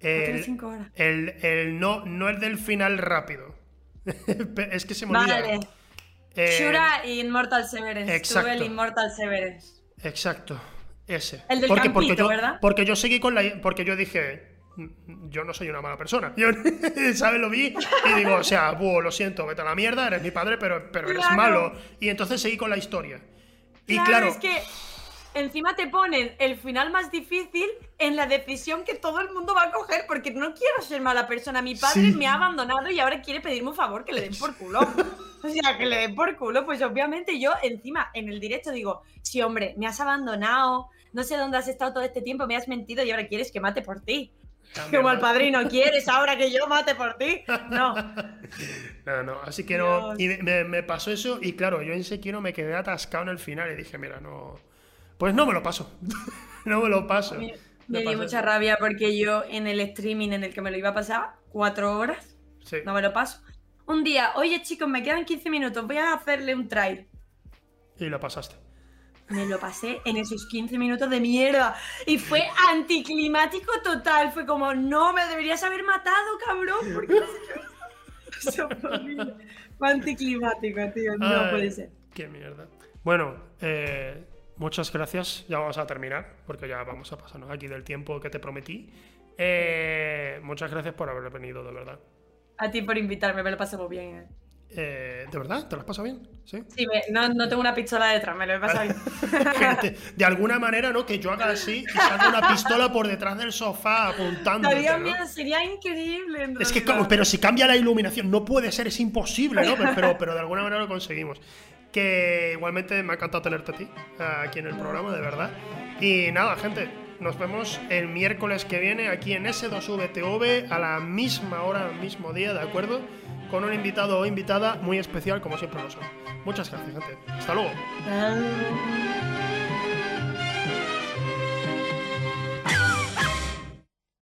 El, horas. El, el, no, no el del final rápido. es que se me olvida. Vale. Eh, Shura y Immortal Severance. Exacto. el Immortal Severance. Exacto. Ese. El del porque, porque yo, ¿verdad? Porque yo seguí con la. Porque yo dije. Yo no soy una mala persona. Yo, ¿sabes? Lo vi y digo, o sea, lo siento, vete a la mierda, eres mi padre, pero, pero eres malo. Y entonces seguí con la historia. Y claro, es que encima te ponen el final más difícil en la decisión que todo el mundo va a coger, porque no quiero ser mala persona. Mi padre me ha abandonado y ahora quiere pedirme un favor que le den por culo. O sea, que le den por culo. Pues obviamente yo encima en el directo digo, sí, hombre, me has abandonado, no sé dónde has estado todo este tiempo, me has mentido y ahora quieres que mate por ti. Como el padrino, ¿quieres ahora que yo mate por ti? No. No, no, así que no. Y me, me, pasó eso y claro, yo en Sekiro me quedé atascado en el final y dije, mira, no pues no me lo paso. no me lo paso. Me, di mucha rabia porque yo en el streaming en el que me lo iba a pasar, cuatro horas, no me lo paso. Un día, oye chicos, me quedan 15 minutos, voy a hacerle un try. Y lo pasaste. Me lo pasé en esos 15 minutos de mierda. Y fue anticlimático total. Fue como, no, me deberías haber matado, cabrón. ¿Por qué Eso fue anticlimático, tío. No puede ser. Qué mierda. Bueno, eh, muchas gracias. Ya vamos a terminar, porque ya vamos a pasarnos aquí del tiempo que te prometí. Eh, muchas gracias por haber venido, de verdad. A ti por invitarme, me lo pasé muy bien. Eh. Eh, ¿De verdad? ¿Te lo has pasado bien? Sí, sí no, no, tengo una pistola detrás, me lo he pasado bien. Gente, de alguna manera, ¿no? Que yo haga así y salga una pistola por detrás del sofá apuntando. ¿no? sería increíble. es que, pero si cambia la iluminación, no puede ser, es imposible, ¿no? Pero, pero de alguna manera lo conseguimos que igualmente me ha encantado tenerte a ti aquí en el programa, de verdad. Y nada, gente, nos vemos el miércoles que viene aquí en S2VTV a la misma hora, mismo día, ¿de acuerdo? Con un invitado o invitada muy especial, como siempre lo son. Muchas gracias, gente. Hasta luego.